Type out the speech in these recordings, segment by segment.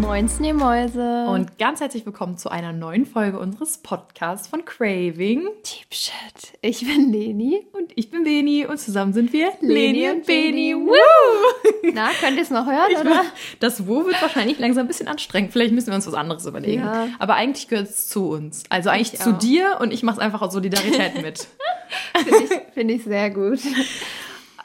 Moinsen, ihr Mäuse. Und ganz herzlich willkommen zu einer neuen Folge unseres Podcasts von Craving. Deep Shit. Ich bin Leni. Und ich bin Beni und zusammen sind wir Leni und Beni. Woo! Na, könnt ihr es noch hören, Ich oder? war- Das Wo wird wahrscheinlich langsam ein bisschen anstrengend. Vielleicht müssen wir uns was anderes überlegen. Ja. Aber eigentlich gehört es zu uns. Also eigentlich Ich zu auch. dir und ich mache es einfach aus Solidarität mit. Finde ich, find ich sehr gut.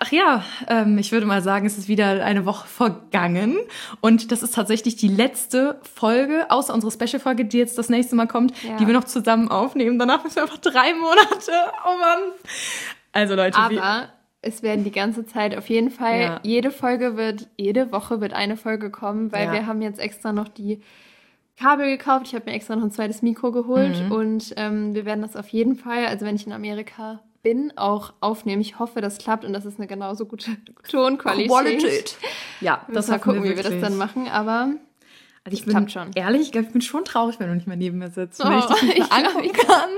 Ach ja, ähm, ich würde mal sagen, es ist wieder eine Woche vergangen. Und das ist tatsächlich die letzte Folge, außer unsere Special-Folge, die jetzt das nächste Mal kommt, Ja. die wir noch zusammen aufnehmen. Danach müssen wir einfach drei Monate. Oh Mann. Also Leute, wie, Aber es werden die ganze Zeit auf jeden Fall, Ja. jede Folge wird, jede Woche wird eine Folge kommen, weil Ja. wir haben jetzt extra noch die Kabel gekauft. Ich habe mir extra noch ein zweites Mikro geholt Mhm. und ähm, wir werden das auf jeden Fall, also wenn ich in Amerika bin, auch aufnehmen. Ich hoffe, das klappt und das ist eine genauso gute Tonqualität. Qualität. Ja, Das mal gucken, wie wir das dann machen, aber Also ich bin schon. ehrlich, ich glaube, ich bin schon traurig, wenn du nicht mehr neben mir sitzt. Oh, wenn ich dich nicht ich mehr angucken glaub, kann.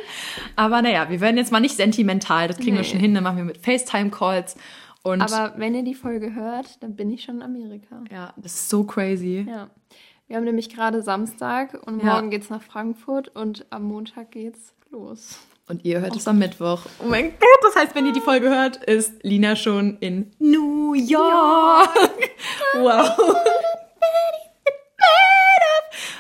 Aber naja, wir werden jetzt mal nicht sentimental. Das kriegen wir Nee. schon hin. Dann machen wir mit FaceTime-Calls. Und Aber wenn ihr die Folge hört, dann bin ich schon in Amerika. ja, das ist so crazy. Ja. Wir haben nämlich gerade Samstag und Ja. morgen geht's nach Frankfurt und am Montag geht's los. Und ihr hört es am Mittwoch. Oh mein Gott, das heißt, wenn ihr die Folge hört, ist Lina schon in New York. Wow.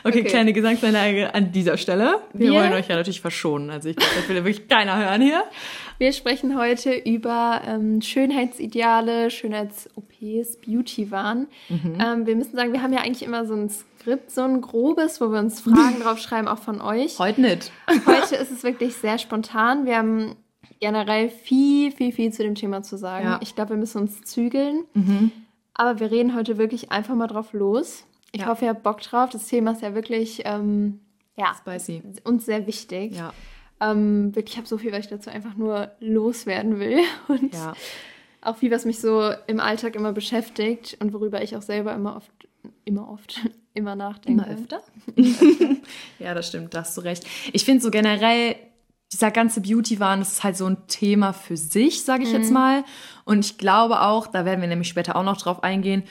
Okay, Okay. kleine Gesangseinlage an dieser Stelle. Wir, Wir- wollen euch ja natürlich verschonen. Also ich glaube, das will wirklich keiner hören hier. Wir sprechen heute über ähm, Schönheitsideale, Schönheits-OPs, Beauty-Wahn. Mhm. Ähm, wir müssen sagen, wir haben ja eigentlich immer so ein Skript, so ein grobes, wo wir uns Fragen draufschreiben, auch von euch. Heute nicht. Heute ist es wirklich sehr spontan. Wir haben generell viel, viel, viel zu dem Thema zu sagen. Ja. Ich glaube, wir müssen uns zügeln. Mhm. Aber wir reden heute wirklich einfach mal drauf los. Ich Ja. hoffe, ihr habt Bock drauf. Das Thema ist ja wirklich ähm, ja, Spicy. uns sehr wichtig. Ja. Ähm, wirklich, ich habe so viel, was ich dazu einfach nur loswerden will. Und Ja. auch viel, was mich so im Alltag immer beschäftigt und worüber ich auch selber immer oft, immer oft, immer nachdenke. öfter? ja, das stimmt, da hast du recht. Ich finde so generell, dieser ganze Beauty-Wahn, das ist halt so ein Thema für sich, sage ich jetzt mal. Und ich glaube auch, da werden wir nämlich später auch noch drauf eingehen,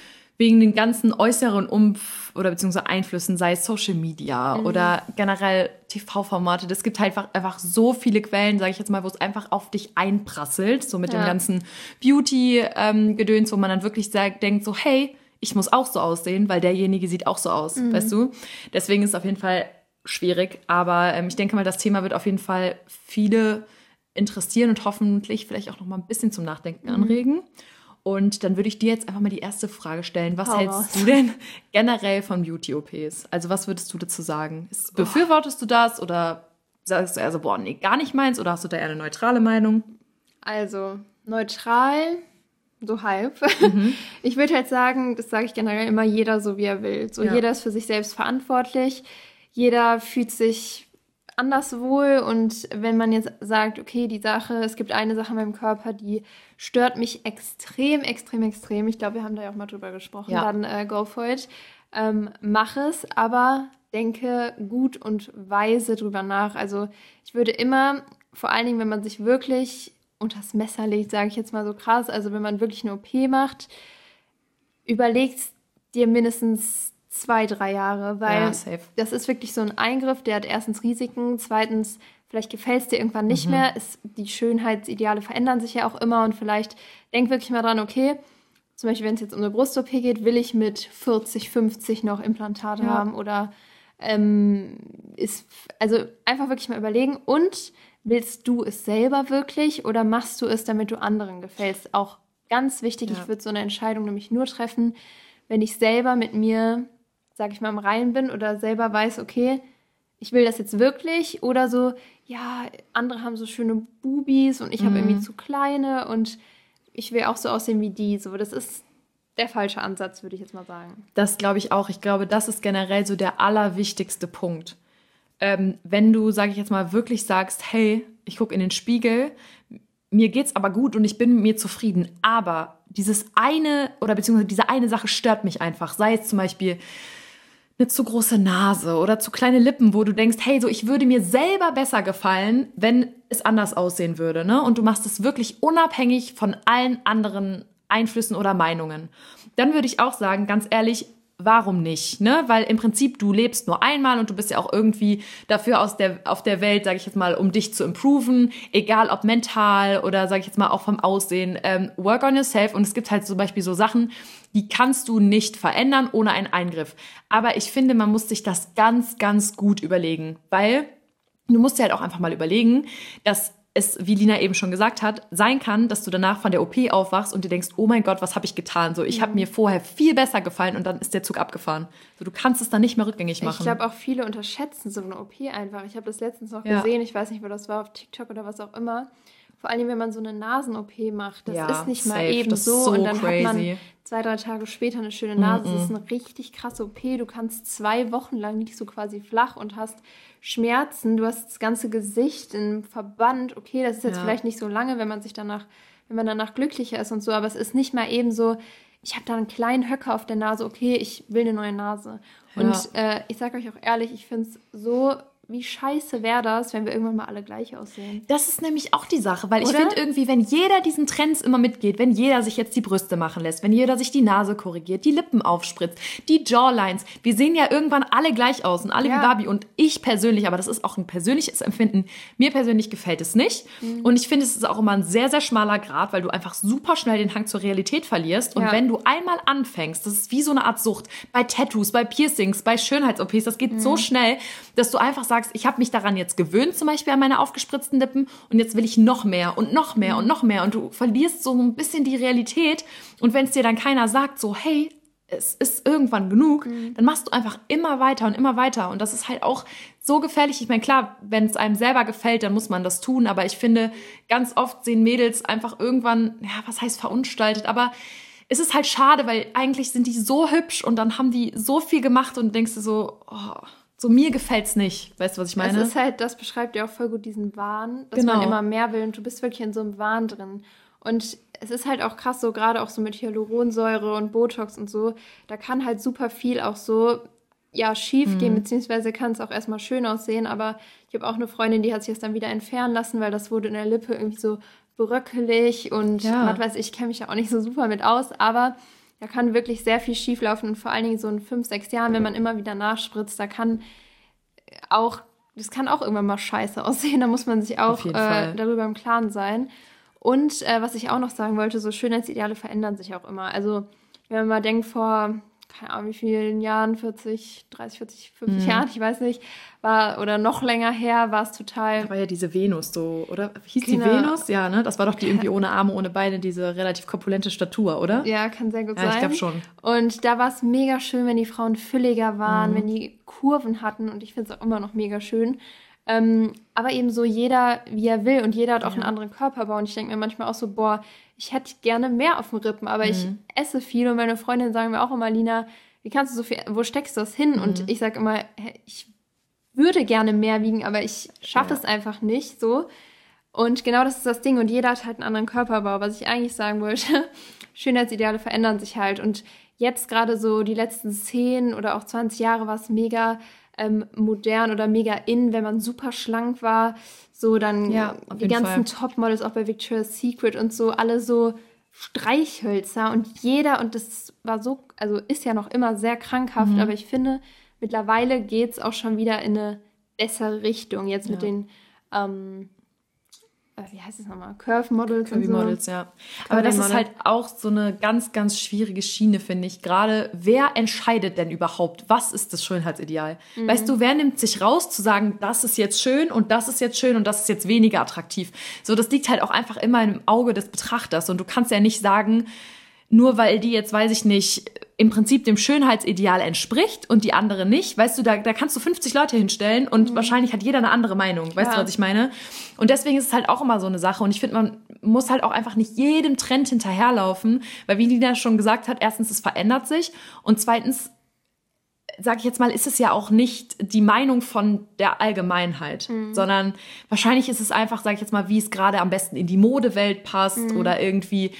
wegen den ganzen äußeren Umf- oder beziehungsweise Einflüssen, sei es Social Media oder generell TV-Formate. Es gibt halt einfach, einfach so viele Quellen, sage ich jetzt mal, wo es einfach auf dich einprasselt, so mit dem Ja. ganzen Beauty-Gedöns, wo man dann wirklich sagt, denkt so, hey, ich muss auch so aussehen, weil derjenige sieht auch so aus, weißt du? Deswegen ist es auf jeden Fall schwierig, aber ähm, ich denke mal, das Thema wird auf jeden Fall viele interessieren und hoffentlich vielleicht auch noch mal ein bisschen zum Nachdenken anregen. Und dann würde ich dir jetzt einfach mal die erste Frage stellen. Was Hau hältst raus. du denn generell von Beauty-OPs? Also was würdest du dazu sagen? Ist, befürwortest du das oder sagst du eher so, boah, nee, gar nicht meins? Oder hast du da eher eine neutrale Meinung? Also, neutral, so halb. Mhm. Ich würde halt sagen, das sage ich generell immer, jeder so wie er will. So Ja. jeder ist für sich selbst verantwortlich. Jeder fühlt sich anders wohl und wenn man jetzt sagt, okay, die Sache, es gibt eine Sache in meinem Körper, die stört mich extrem, extrem, extrem. Ich glaube, wir haben da ja auch mal drüber gesprochen. Ja. Dann äh, go for it. Ähm, mach es, aber denke gut und weise drüber nach. Also ich würde immer, vor allen Dingen, wenn man sich wirklich unters Messer legt, sage ich jetzt mal so krass, also wenn man wirklich eine OP macht, überlegt dir mindestens zwei, drei Jahre, weil Ja, das ist wirklich so ein Eingriff, der hat erstens Risiken, zweitens, vielleicht gefällt es dir irgendwann nicht Mhm. mehr. Es, die Schönheitsideale verändern sich ja auch immer und vielleicht denk wirklich mal dran, okay, zum Beispiel, wenn es jetzt um eine Brust-OP geht, will ich mit 40, 50 noch Implantate Ja. haben oder ähm, ist, also einfach wirklich mal überlegen und willst du es selber wirklich oder machst du es, damit du anderen gefällst? Auch ganz wichtig, Ja. ich würde so eine Entscheidung nämlich nur treffen, wenn ich selber mit mir, sag ich mal, im Reinen bin oder selber weiß, okay, ich will das jetzt wirklich oder so, ja, andere haben so schöne Bubis und ich habe irgendwie zu kleine und ich will auch so aussehen wie die. So, das ist der falsche Ansatz, würde ich jetzt mal sagen. Das glaube ich auch. Ich glaube, das ist generell so der allerwichtigste Punkt. Ähm, wenn du, sage ich jetzt mal, wirklich sagst, hey, ich gucke in den Spiegel, mir geht's aber gut und ich bin mit mir zufrieden, aber dieses eine oder beziehungsweise diese eine Sache stört mich einfach, sei es zum Beispiel eine zu große Nase oder zu kleine Lippen, wo du denkst, hey, so ich würde mir selber besser gefallen, wenn es anders aussehen würde, ne? Und du machst es wirklich unabhängig von allen anderen Einflüssen oder Meinungen. Dann würde ich auch sagen, ganz ehrlich, warum nicht? Ne? Weil im Prinzip du lebst nur einmal und du bist ja auch irgendwie dafür aus der, auf der Welt, sage ich jetzt mal, um dich zu improven, egal ob mental oder sage ich jetzt mal auch vom Aussehen. Ähm, work on yourself und es gibt halt zum Beispiel so Sachen, die kannst du nicht verändern ohne einen Eingriff. Aber ich finde, man muss sich das ganz, ganz gut überlegen, weil du musst dir halt auch einfach mal überlegen, dass es, wie Lina eben schon gesagt hat, sein kann, dass du danach von der OP aufwachst und dir denkst, oh mein Gott, was habe ich getan? So, ich mhm. habe mir vorher viel besser gefallen und dann ist der Zug abgefahren. So, du kannst es dann nicht mehr rückgängig machen. Ich glaube auch viele unterschätzen so eine OP einfach. Ich habe das letztens noch ja. gesehen, ich weiß nicht, wo das war, auf TikTok oder was auch immer. Vor allem, wenn man so eine Nasen-OP macht, das ja, ist nicht safe, mal eben so, so, und dann crazy. hat man zwei, drei Tage später eine schöne Nase. Mm -mm. Das ist eine richtig krasse OP. Du kannst zwei Wochen lang nicht so quasi flach und hast Schmerzen. Du hast das ganze Gesicht im Verband. Okay, das ist jetzt ja. vielleicht nicht so lange, wenn man sich danach, wenn man danach glücklicher ist und so, aber es ist nicht mal eben so, ich habe da einen kleinen Höcker auf der Nase, okay, ich will eine neue Nase. Ja. Und äh, ich sage euch auch ehrlich, ich finde es so wie scheiße wäre das, wenn wir irgendwann mal alle gleich aussehen. Das ist nämlich auch die Sache, weil Oder? ich finde irgendwie, wenn jeder diesen Trends immer mitgeht, wenn jeder sich jetzt die Brüste machen lässt, wenn jeder sich die Nase korrigiert, die Lippen aufspritzt, die Jawlines, wir sehen ja irgendwann alle gleich aus und alle ja. wie Barbie und ich persönlich, aber das ist auch ein persönliches Empfinden, mir persönlich gefällt es nicht mhm. und ich finde, es ist auch immer ein sehr, sehr schmaler Grad, weil du einfach super schnell den Hang zur Realität verlierst und ja. wenn du einmal anfängst, das ist wie so eine Art Sucht, bei Tattoos, bei Piercings, bei Schönheits-OPs, das geht mhm. so schnell, dass du einfach sagst, sagst, ich habe mich daran jetzt gewöhnt, zum Beispiel an meine aufgespritzten Lippen, und jetzt will ich noch mehr und noch mehr und noch mehr. Und du verlierst so ein bisschen die Realität. Und wenn es dir dann keiner sagt, so, hey, es ist irgendwann genug, mhm. dann machst du einfach immer weiter und immer weiter. Und das ist halt auch so gefährlich. Ich meine, klar, wenn es einem selber gefällt, dann muss man das tun. Aber ich finde, ganz oft sehen Mädels einfach irgendwann, ja, was heißt verunstaltet, aber es ist halt schade, weil eigentlich sind die so hübsch und dann haben die so viel gemacht und denkst du so, oh, so mir gefällt's nicht. Weißt du, was ich meine? Das ist halt, das beschreibt ja auch voll gut diesen Wahn, dass genau. man immer mehr will und du bist wirklich in so einem Wahn drin. Und es ist halt auch krass, so gerade auch so mit Hyaluronsäure und Botox und so, da kann halt super viel auch so ja schief mhm. gehen, beziehungsweise kann es auch erstmal schön aussehen, aber ich habe auch eine Freundin, die hat sich das dann wieder entfernen lassen, weil das wurde in der Lippe irgendwie so bröckelig und ja. was weiß ich, kenne mich ja auch nicht so super mit aus, aber da kann wirklich sehr viel schieflaufen und vor allen Dingen so in fünf, sechs Jahren, wenn man immer wieder nachspritzt, da kann auch, das kann auch irgendwann mal scheiße aussehen. Da muss man sich auch äh, darüber im Klaren sein. Und äh, was ich auch noch sagen wollte, so Schönheitsideale verändern sich auch immer. Also wenn man mal denkt, vor keine Ahnung, wie vielen Jahren, 40, 30, 40, 50 mhm. Jahren, ich weiß nicht, war oder noch länger her, war es total. Da war ja diese Venus so, oder? Hieß genau. die Venus? Ja, ne? Das war doch die irgendwie ohne Arme, ohne Beine, diese relativ korpulente Statur, oder? Ja, kann sehr gut ja, sein. Ich glaube schon. Und da war es mega schön, wenn die Frauen fülliger waren, mhm. wenn die Kurven hatten und ich finde es auch immer noch mega schön. Ähm, aber eben so jeder, wie er will und jeder hat auch ja. einen anderen Körperbau und ich denke mir manchmal auch so, boah, ich hätte gerne mehr auf den Rippen, aber mhm. ich esse viel und meine Freundinnen sagen mir auch immer, Lina, wie kannst du so viel, wo steckst du das hin? Mhm. Und ich sage immer, ich würde gerne mehr wiegen, aber ich schaffe ja. es einfach nicht so. Und genau das ist das Ding. Und jeder hat halt einen anderen Körperbau. Was ich eigentlich sagen wollte, Schönheitsideale verändern sich halt. Und jetzt gerade so die letzten 10 oder auch 20 Jahre war es mega ähm, modern oder mega in, wenn man super schlank war. So dann ja, die ganzen Topmodels auch bei Victoria's Secret und so, alle so Streichhölzer und jeder, und das war so, also ist ja noch immer sehr krankhaft, mhm. aber ich finde, mittlerweile geht es auch schon wieder in eine bessere Richtung. Jetzt ja. mit den ähm, äh, wie heißt es nochmal? Curve Models. Curvy so. Models, ja. Aber das ist halt auch so eine ganz, ganz schwierige Schiene, finde ich. Gerade, wer entscheidet denn überhaupt, was ist das Schönheitsideal? Mhm. Weißt du, wer nimmt sich raus zu sagen, das ist jetzt schön und das ist jetzt schön und das ist jetzt weniger attraktiv? So, das liegt halt auch einfach immer im Auge des Betrachters und du kannst ja nicht sagen, nur weil die jetzt, weiß ich nicht, im Prinzip dem Schönheitsideal entspricht und die andere nicht, weißt du, da, da kannst du 50 Leute hinstellen und mhm. wahrscheinlich hat jeder eine andere Meinung, weißt ja. du, was ich meine? Und deswegen ist es halt auch immer so eine Sache und ich finde, man muss halt auch einfach nicht jedem Trend hinterherlaufen, weil wie Lina schon gesagt hat, erstens, es verändert sich und zweitens, sage ich jetzt mal, ist es ja auch nicht die Meinung von der Allgemeinheit, mhm. sondern wahrscheinlich ist es einfach, sage ich jetzt mal, wie es gerade am besten in die Modewelt passt mhm. oder irgendwie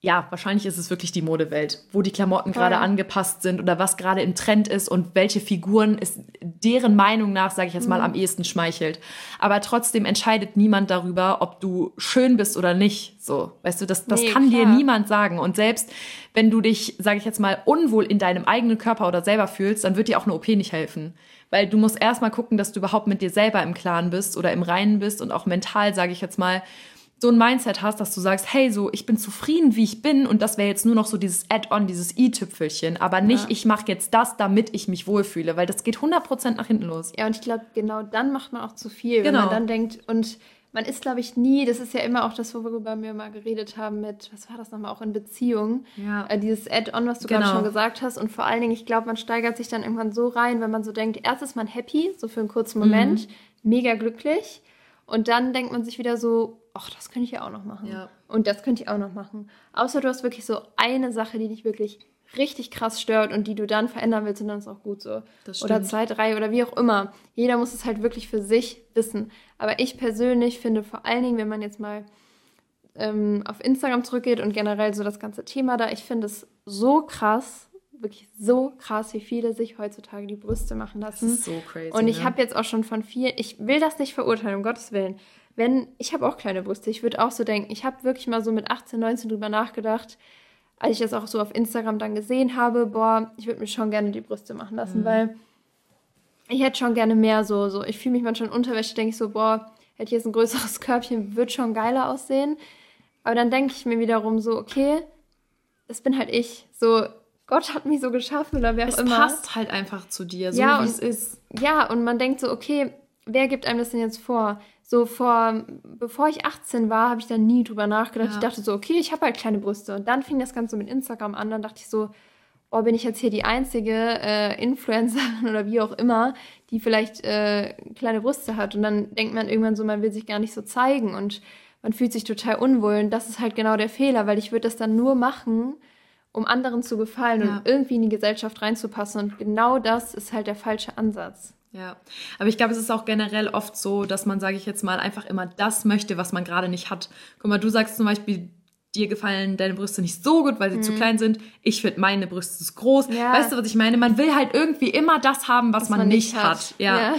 ja, wahrscheinlich ist es wirklich die Modewelt, wo die Klamotten gerade angepasst sind oder was gerade im Trend ist und welche Figuren es deren Meinung nach, sage ich jetzt mal, mhm. am ehesten schmeichelt. Aber trotzdem entscheidet niemand darüber, ob du schön bist oder nicht. So, weißt du, das, das nee, kann klar. dir niemand sagen. Und selbst wenn du dich, sage ich jetzt mal, unwohl in deinem eigenen Körper oder selber fühlst, dann wird dir auch eine OP nicht helfen. Weil du musst erstmal gucken, dass du überhaupt mit dir selber im Klaren bist oder im Reinen bist und auch mental, sage ich jetzt mal, so ein Mindset hast, dass du sagst, hey, so, ich bin zufrieden, wie ich bin und das wäre jetzt nur noch so dieses Add-on, dieses i-Tüpfelchen, aber nicht, ja. ich mache jetzt das, damit ich mich wohlfühle, weil das geht 100% nach hinten los. Ja, und ich glaube, genau dann macht man auch zu viel, genau. wenn man genau. dann denkt, und man ist, glaube ich, nie, das ist ja immer auch das, worüber wir mal geredet haben mit, was war das nochmal, auch in Beziehungen, ja. äh, dieses Add-on, was du genau. gerade schon gesagt hast und vor allen Dingen, ich glaube, man steigert sich dann irgendwann so rein, wenn man so denkt, erst ist man happy, so für einen kurzen Moment, mhm. mega glücklich und dann denkt man sich wieder so, ach, das könnte ich ja auch noch machen. Ja. Und das könnte ich auch noch machen. Außer du hast wirklich so eine Sache, die dich wirklich richtig krass stört und die du dann verändern willst und dann ist auch gut so. Oder zwei, drei oder wie auch immer. Jeder muss es halt wirklich für sich wissen. Aber ich persönlich finde vor allen Dingen, wenn man jetzt mal ähm, auf Instagram zurückgeht und generell so das ganze Thema da, ich finde es so krass, wirklich so krass, wie viele sich heutzutage die Brüste machen lassen. Das ist so crazy. Und ich ne? habe jetzt auch schon von vielen, ich will das nicht verurteilen, um Gottes Willen, wenn, ich habe auch kleine Brüste, ich würde auch so denken, ich habe wirklich mal so mit 18, 19 drüber nachgedacht, als ich das auch so auf Instagram dann gesehen habe, boah, ich würde mir schon gerne die Brüste machen lassen, mhm. weil ich hätte schon gerne mehr so, so, ich fühle mich manchmal in Unterwäsche, denke ich so, boah, hätte ich jetzt ein größeres Körbchen, würde schon geiler aussehen. Aber dann denke ich mir wiederum so, okay, das bin halt ich. So, Gott hat mich so geschaffen oder wer auch es immer. Es passt halt einfach zu dir, so ja, wie es ist. Ja, und man denkt so, okay, wer gibt einem das denn jetzt vor? So vor, bevor ich 18 war, habe ich da nie drüber nachgedacht. Ja. Ich dachte so, okay, ich habe halt kleine Brüste. Und dann fing das Ganze mit Instagram an. Dann dachte ich so, oh, bin ich jetzt hier die einzige äh, Influencerin oder wie auch immer, die vielleicht äh, kleine Brüste hat. Und dann denkt man irgendwann so, man will sich gar nicht so zeigen und man fühlt sich total unwohl. Und das ist halt genau der Fehler, weil ich würde das dann nur machen, um anderen zu gefallen ja. und irgendwie in die Gesellschaft reinzupassen. Und genau das ist halt der falsche Ansatz. Ja, aber ich glaube, es ist auch generell oft so, dass man, sage ich jetzt mal, einfach immer das möchte, was man gerade nicht hat. Guck mal, du sagst zum Beispiel, dir gefallen deine Brüste nicht so gut, weil sie mhm. zu klein sind. Ich finde meine Brüste zu groß. Ja. Weißt du, was ich meine? Man will halt irgendwie immer das haben, was, was man, man, nicht hat. hat. Ja. ja.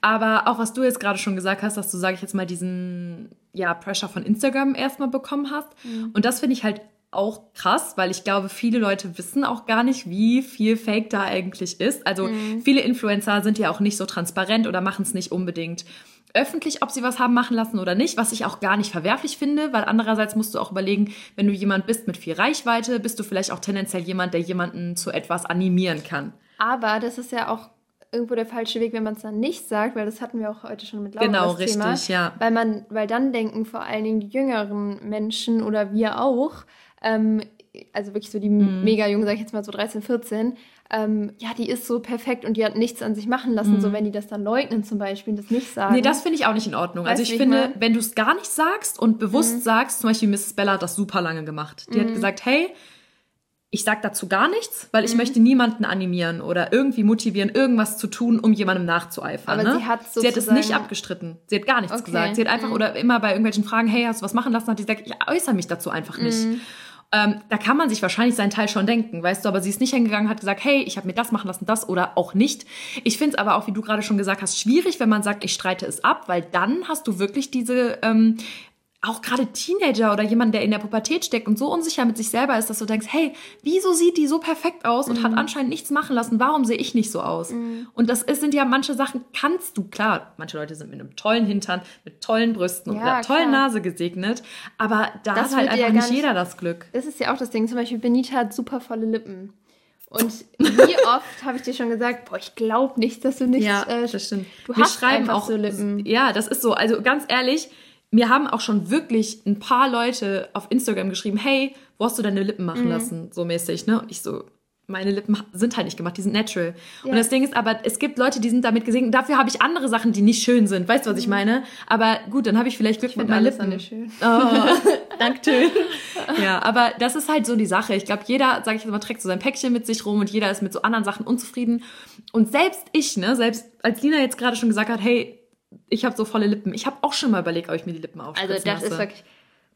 Aber auch was du jetzt gerade schon gesagt hast, dass du, sage ich jetzt mal, diesen ja, Pressure von Instagram erstmal bekommen hast. Mhm. Und das finde ich halt auch krass, weil ich glaube, viele Leute wissen auch gar nicht, wie viel Fake da eigentlich ist. Also mhm. viele Influencer sind ja auch nicht so transparent oder machen es nicht unbedingt öffentlich, ob sie was haben machen lassen oder nicht, was ich auch gar nicht verwerflich finde, weil andererseits musst du auch überlegen, wenn du jemand bist mit viel Reichweite, bist du vielleicht auch tendenziell jemand, der jemanden zu etwas animieren kann. Aber das ist ja auch irgendwo der falsche Weg, wenn man es dann nicht sagt, weil das hatten wir auch heute schon mit Laura Genau, richtig, Thema, ja. Weil man, weil dann denken vor allen Dingen die jüngeren Menschen oder wir auch, ähm, also wirklich so die mm. mega jungen, sag ich jetzt mal so 13, 14, ähm, ja, die ist so perfekt und die hat nichts an sich machen lassen, mm. so wenn die das dann leugnen zum Beispiel, das nicht sagen. Nee, das finde ich auch nicht in Ordnung. Weißt also ich finde, mal? wenn du es gar nicht sagst und bewusst mm. sagst, zum Beispiel Mrs. Bella hat das super lange gemacht. Die hat mhm. gesagt, hey, ich sag dazu gar nichts, weil ich mhm. möchte niemanden animieren oder irgendwie motivieren, irgendwas zu tun, um jemandem nachzueifern. Aber ne? sie, hat sie hat es nicht abgestritten. Sie hat gar nichts okay. gesagt. Sie hat einfach mhm. oder immer bei irgendwelchen Fragen, hey, hast du was machen lassen, hat sie gesagt, ich äußere mich dazu einfach nicht. Mhm. Ähm, da kann man sich wahrscheinlich seinen Teil schon denken, weißt du, aber sie ist nicht hingegangen, hat gesagt, hey, ich habe mir das machen lassen, das oder auch nicht. Ich finde es aber auch, wie du gerade schon gesagt hast, schwierig, wenn man sagt, ich streite es ab, weil dann hast du wirklich diese ähm, auch gerade Teenager oder jemand, der in der Pubertät steckt und so unsicher mit sich selber ist, dass du denkst, hey, wieso sieht die so perfekt aus und mhm. hat anscheinend nichts machen lassen? Warum sehe ich nicht so aus? Mhm. Und das ist, sind ja manche Sachen, kannst du, klar, manche Leute sind mit einem tollen Hintern, mit tollen Brüsten ja, und einer tollen Nase gesegnet, aber da das hat halt einfach ja nicht jeder das Glück. Das ist ja auch das Ding. Zum Beispiel Benita hat super volle Lippen. Und wie oft habe ich dir schon gesagt, boah, ich glaube nicht, dass du nicht. Ja, äh, das stimmt. Du Wir hast schreiben auch so Lippen. Ja, das ist so. Also ganz ehrlich, mir haben auch schon wirklich ein paar Leute auf Instagram geschrieben, hey, wo hast du deine Lippen machen mhm. lassen? So mäßig, ne? Und ich so, meine Lippen sind halt nicht gemacht, die sind natural. Ja. Und das Ding ist aber, es gibt Leute, die sind damit gesegnet. Dafür habe ich andere Sachen, die nicht schön sind. Weißt du, was mhm. ich meine? Aber gut, dann habe ich vielleicht Glück ich mit meinen Lippen. Nicht schön. Oh, danke. ja, aber das ist halt so die Sache. Ich glaube, jeder, sage ich jetzt mal, trägt so sein Päckchen mit sich rum und jeder ist mit so anderen Sachen unzufrieden. Und selbst ich, ne, selbst als Lina jetzt gerade schon gesagt hat, hey, ich habe so volle Lippen. Ich habe auch schon mal überlegt, ob ich mir die Lippen aufspritzen Also das lasse. ist wirklich,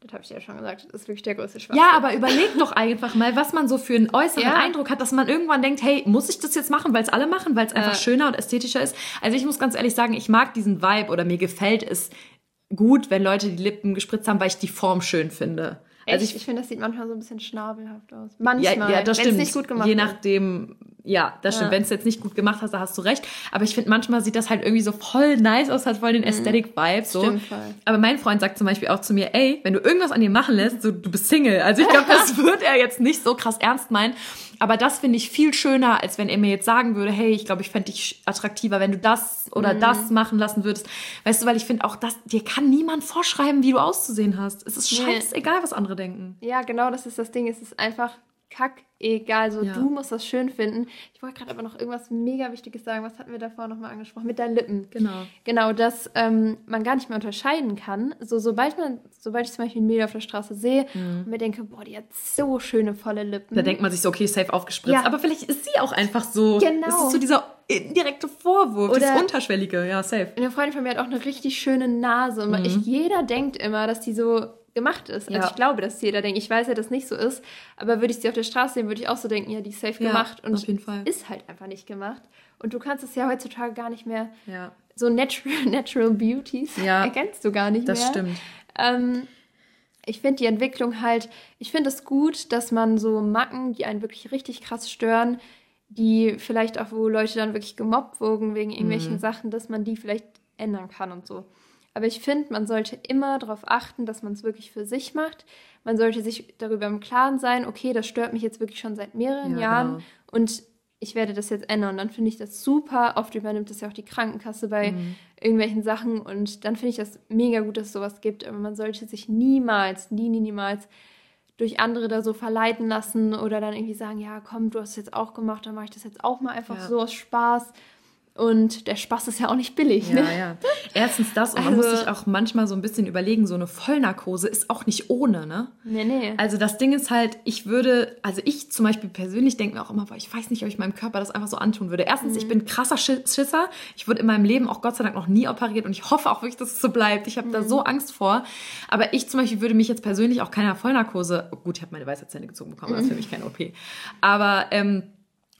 Das habe ich ja schon gesagt. Das ist wirklich der größte Schwachsinn. Ja, aber überleg doch einfach mal, was man so für einen äußeren Ja. Eindruck hat, dass man irgendwann denkt, hey, muss ich das jetzt machen, weil es alle machen, weil es einfach schöner und ästhetischer ist. Also ich muss ganz ehrlich sagen, ich mag diesen Vibe oder mir gefällt es gut, wenn Leute die Lippen gespritzt haben, weil ich die Form schön finde. Also ich, ich, finde, das sieht manchmal so ein bisschen schnabelhaft aus. ja, Manchmal, ja, das wenn's stimmt. nicht gut gemacht Je nachdem, ja, das stimmt. Ja. Wenn es jetzt nicht gut gemacht hast, da hast du recht. Aber ich finde, manchmal sieht das halt irgendwie so voll nice aus, hat voll den Aesthetic-Vibe. So. Mhm. Stimmt voll. Aber mein Freund sagt zum Beispiel auch zu mir, ey, wenn du irgendwas an dir machen lässt, so, du bist Single. Also ich glaube, das wird er jetzt nicht so krass ernst meinen. Aber das finde ich viel schöner, als wenn er mir jetzt sagen würde, hey, ich glaube, ich fände dich attraktiver, wenn du das Mhm. oder das machen lassen würdest. Weißt du, weil ich finde auch, das, dir kann niemand vorschreiben, wie du auszusehen hast. Es ist scheißegal, was andere denken. Ja, genau, das ist das Ding. Es ist einfach kack egal. So, Ja. du musst das schön finden. Ich wollte gerade aber noch irgendwas mega Wichtiges sagen. Was hatten wir davor nochmal angesprochen? Mit deinen Lippen. Genau. Genau, dass ähm, man gar nicht mehr unterscheiden kann. So, sobald man, sobald ich zum Beispiel ein Mädel auf der Straße sehe und mir denke, boah, die hat so schöne volle Lippen. Da denkt man sich so, okay, safe aufgespritzt. Ja. Aber vielleicht ist sie auch einfach so. Genau. Das ist so dieser indirekte Vorwurf, Oder- das Unterschwellige. Ja, safe. Eine Freundin von mir hat auch eine richtig schöne Nase. Und ich, jeder denkt immer, dass die so gemacht ist. Also Ja. ich glaube, dass jeder denkt. Ich weiß ja, dass nicht so ist. Aber würde ich sie auf der Straße sehen, würde ich auch so denken, ja, die ist safe Ja, gemacht. Und ist halt einfach nicht gemacht. Und du kannst es ja heutzutage gar nicht mehr Ja, so natural, natural Beauties Ja, erkennst du gar nicht das mehr. stimmt. Ähm, ich finde die Entwicklung halt, ich finde es gut, dass man so Macken, die einen wirklich richtig krass stören, die vielleicht auch, wo Leute dann wirklich gemobbt wurden wegen irgendwelchen Sachen, dass man die vielleicht ändern kann und so. Aber ich finde, man sollte immer darauf achten, dass man es wirklich für sich macht. Man sollte sich darüber im Klaren sein, okay, das stört mich jetzt wirklich schon seit mehreren Ja, Jahren genau. und ich werde das jetzt ändern. Dann finde ich das super. Oft übernimmt das ja auch die Krankenkasse bei Mhm. irgendwelchen Sachen und dann finde ich das mega gut, dass es sowas gibt. Aber man sollte sich niemals, nie, nie, niemals durch andere da so verleiten lassen oder dann irgendwie sagen, ja, komm, du hast es jetzt auch gemacht, dann mache ich das jetzt auch mal einfach Ja. so aus Spaß. Und der Spaß ist ja auch nicht billig. Ja, ne? ja. Erstens das und man Also- muss sich auch manchmal so ein bisschen überlegen, so eine Vollnarkose ist auch nicht ohne, ne? Nee, nee. Also das Ding ist halt, ich würde, also ich zum Beispiel persönlich denke mir auch immer, boah, ich weiß nicht, ob ich meinem Körper das einfach so antun würde. Erstens, ich bin krasser Schi- Schisser. Ich wurde in meinem Leben auch Gott sei Dank noch nie operiert und ich hoffe auch wirklich, dass es so bleibt. Ich habe da so Angst vor. Aber ich zum Beispiel würde mich jetzt persönlich auch keiner Vollnarkose, oh gut, ich habe meine Weisheitszähne gezogen bekommen, das ist für mich keine OP. Aber ähm,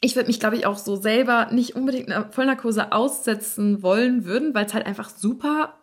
ich würde mich, glaube ich, auch so selber nicht unbedingt einer Vollnarkose aussetzen wollen würden, weil es halt einfach super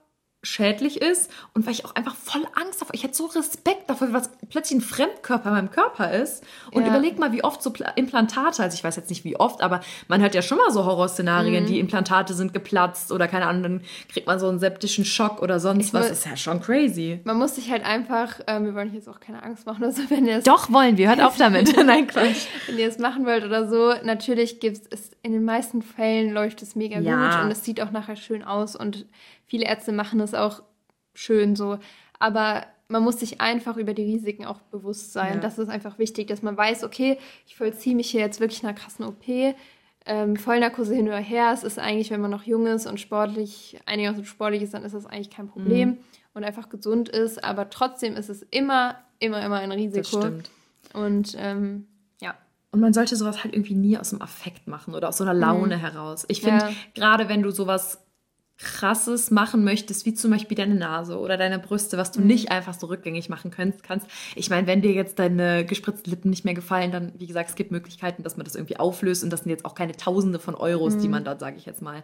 schädlich ist und weil ich auch einfach voll Angst davor, ich hätte so Respekt dafür, was plötzlich ein Fremdkörper in meinem Körper ist. Und Ja. überleg mal, wie oft so Pla- Implantate, also ich weiß jetzt nicht wie oft, aber man hört ja schon mal so Horrorszenarien, Mhm. die Implantate sind geplatzt oder keine Ahnung, dann kriegt man so einen septischen Schock oder sonst Ich was. will- ist ja schon crazy. Man muss sich halt einfach, ähm, wir wollen jetzt auch keine Angst machen oder so, wenn ihr es Doch wollen wir, hört auf damit. Nein, Quatsch. wenn ihr es machen wollt oder so, natürlich gibt es, in den meisten Fällen läuft es mega Ja. gut und es sieht auch nachher schön aus und viele Ärzte machen es auch schön so. Aber man muss sich einfach über die Risiken auch bewusst sein. Ja. Das ist einfach wichtig, dass man weiß, okay, ich vollziehe mich hier jetzt wirklich einer krassen OP. Ähm, Vollnarkose hin oder her, es ist eigentlich, wenn man noch jung ist und sportlich, einigermaßen sportlich ist, dann ist das eigentlich kein Problem Mhm. und einfach gesund ist. Aber trotzdem ist es immer, immer, immer ein Das Risiko. stimmt. Und ähm, ja. Und man sollte sowas halt irgendwie nie aus dem Affekt machen oder aus so einer Laune heraus. Ich finde, Ja. gerade wenn du sowas krasses machen möchtest, wie zum Beispiel deine Nase oder deine Brüste, was du nicht einfach so rückgängig machen kannst. Ich meine, wenn dir jetzt deine gespritzten Lippen nicht mehr gefallen, dann, wie gesagt, es gibt Möglichkeiten, dass man das irgendwie auflöst und das sind jetzt auch keine Tausende von Euros, die man da, sage ich jetzt mal,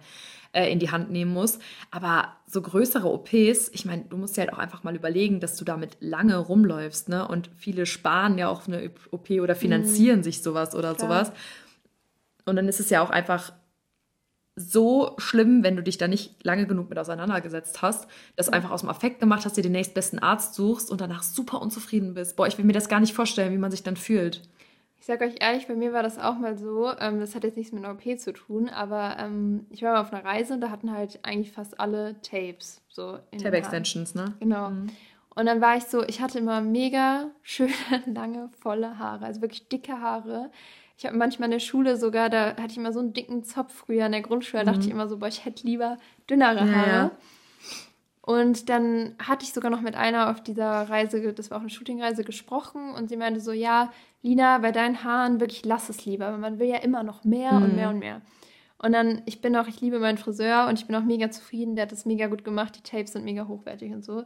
äh, in die Hand nehmen muss. Aber so größere OPs, ich meine, du musst dir halt auch einfach mal überlegen, dass du damit lange rumläufst, ne? Und viele sparen ja auch eine OP oder finanzieren sich sowas oder Klar. sowas. Und dann ist es ja auch einfach so schlimm, wenn du dich da nicht lange genug mit auseinandergesetzt hast, das einfach aus dem Affekt gemacht hast, dir den nächstbesten Arzt suchst und danach super unzufrieden bist. Boah, ich will mir das gar nicht vorstellen, wie man sich dann fühlt. Ich sag euch ehrlich, bei mir war das auch mal so. Ähm, das hat jetzt nichts mit einer OP zu tun, aber ähm, ich war mal auf einer Reise und da hatten halt eigentlich fast alle Tapes. So Haaren. Extensions, ne? Genau. Und dann war ich so, ich hatte immer mega schöne, lange, volle Haare, also wirklich dicke Haare. Ich habe manchmal in der Schule sogar, da hatte ich immer so einen dicken Zopf früher in der Grundschule, da dachte ich immer so, boah, ich hätte lieber dünnere Haare. ja. Und dann hatte ich sogar noch mit einer auf dieser Reise, das war auch eine Shootingreise, gesprochen und sie meinte so, ja, Lina, bei deinen Haaren wirklich lass es lieber, weil man will ja immer noch mehr und Mhm. mehr und mehr. Und dann, ich bin auch, ich liebe meinen Friseur und ich bin auch mega zufrieden, der hat das mega gut gemacht, die Tapes sind mega hochwertig und so.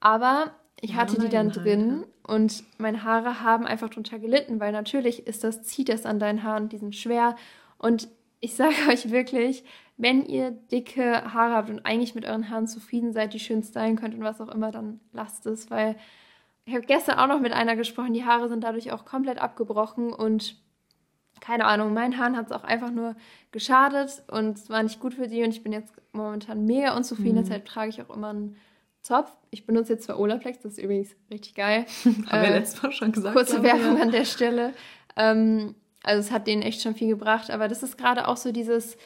Aber ich Ja, hatte die dann drin und meine Haare haben einfach drunter gelitten, weil natürlich ist das, zieht das an deinen Haaren, die sind schwer. Und ich sage euch wirklich, wenn ihr dicke Haare habt und eigentlich mit euren Haaren zufrieden seid, die schön stylen könnt und was auch immer, dann lasst es, weil ich habe gestern auch noch mit einer gesprochen, die Haare sind dadurch auch komplett abgebrochen und keine Ahnung, meinen Haaren hat es auch einfach nur geschadet und es war nicht gut für die und ich bin jetzt momentan mega unzufrieden, Mhm. deshalb trage ich auch immer einen Zopf. Ich benutze jetzt zwar Olaplex, das ist übrigens richtig geil. Haben wir Äh, letztes Mal schon gesagt. Kurze Werbung ja. an der Stelle. Ähm, also es hat denen echt schon viel gebracht, aber das ist gerade auch so dieses,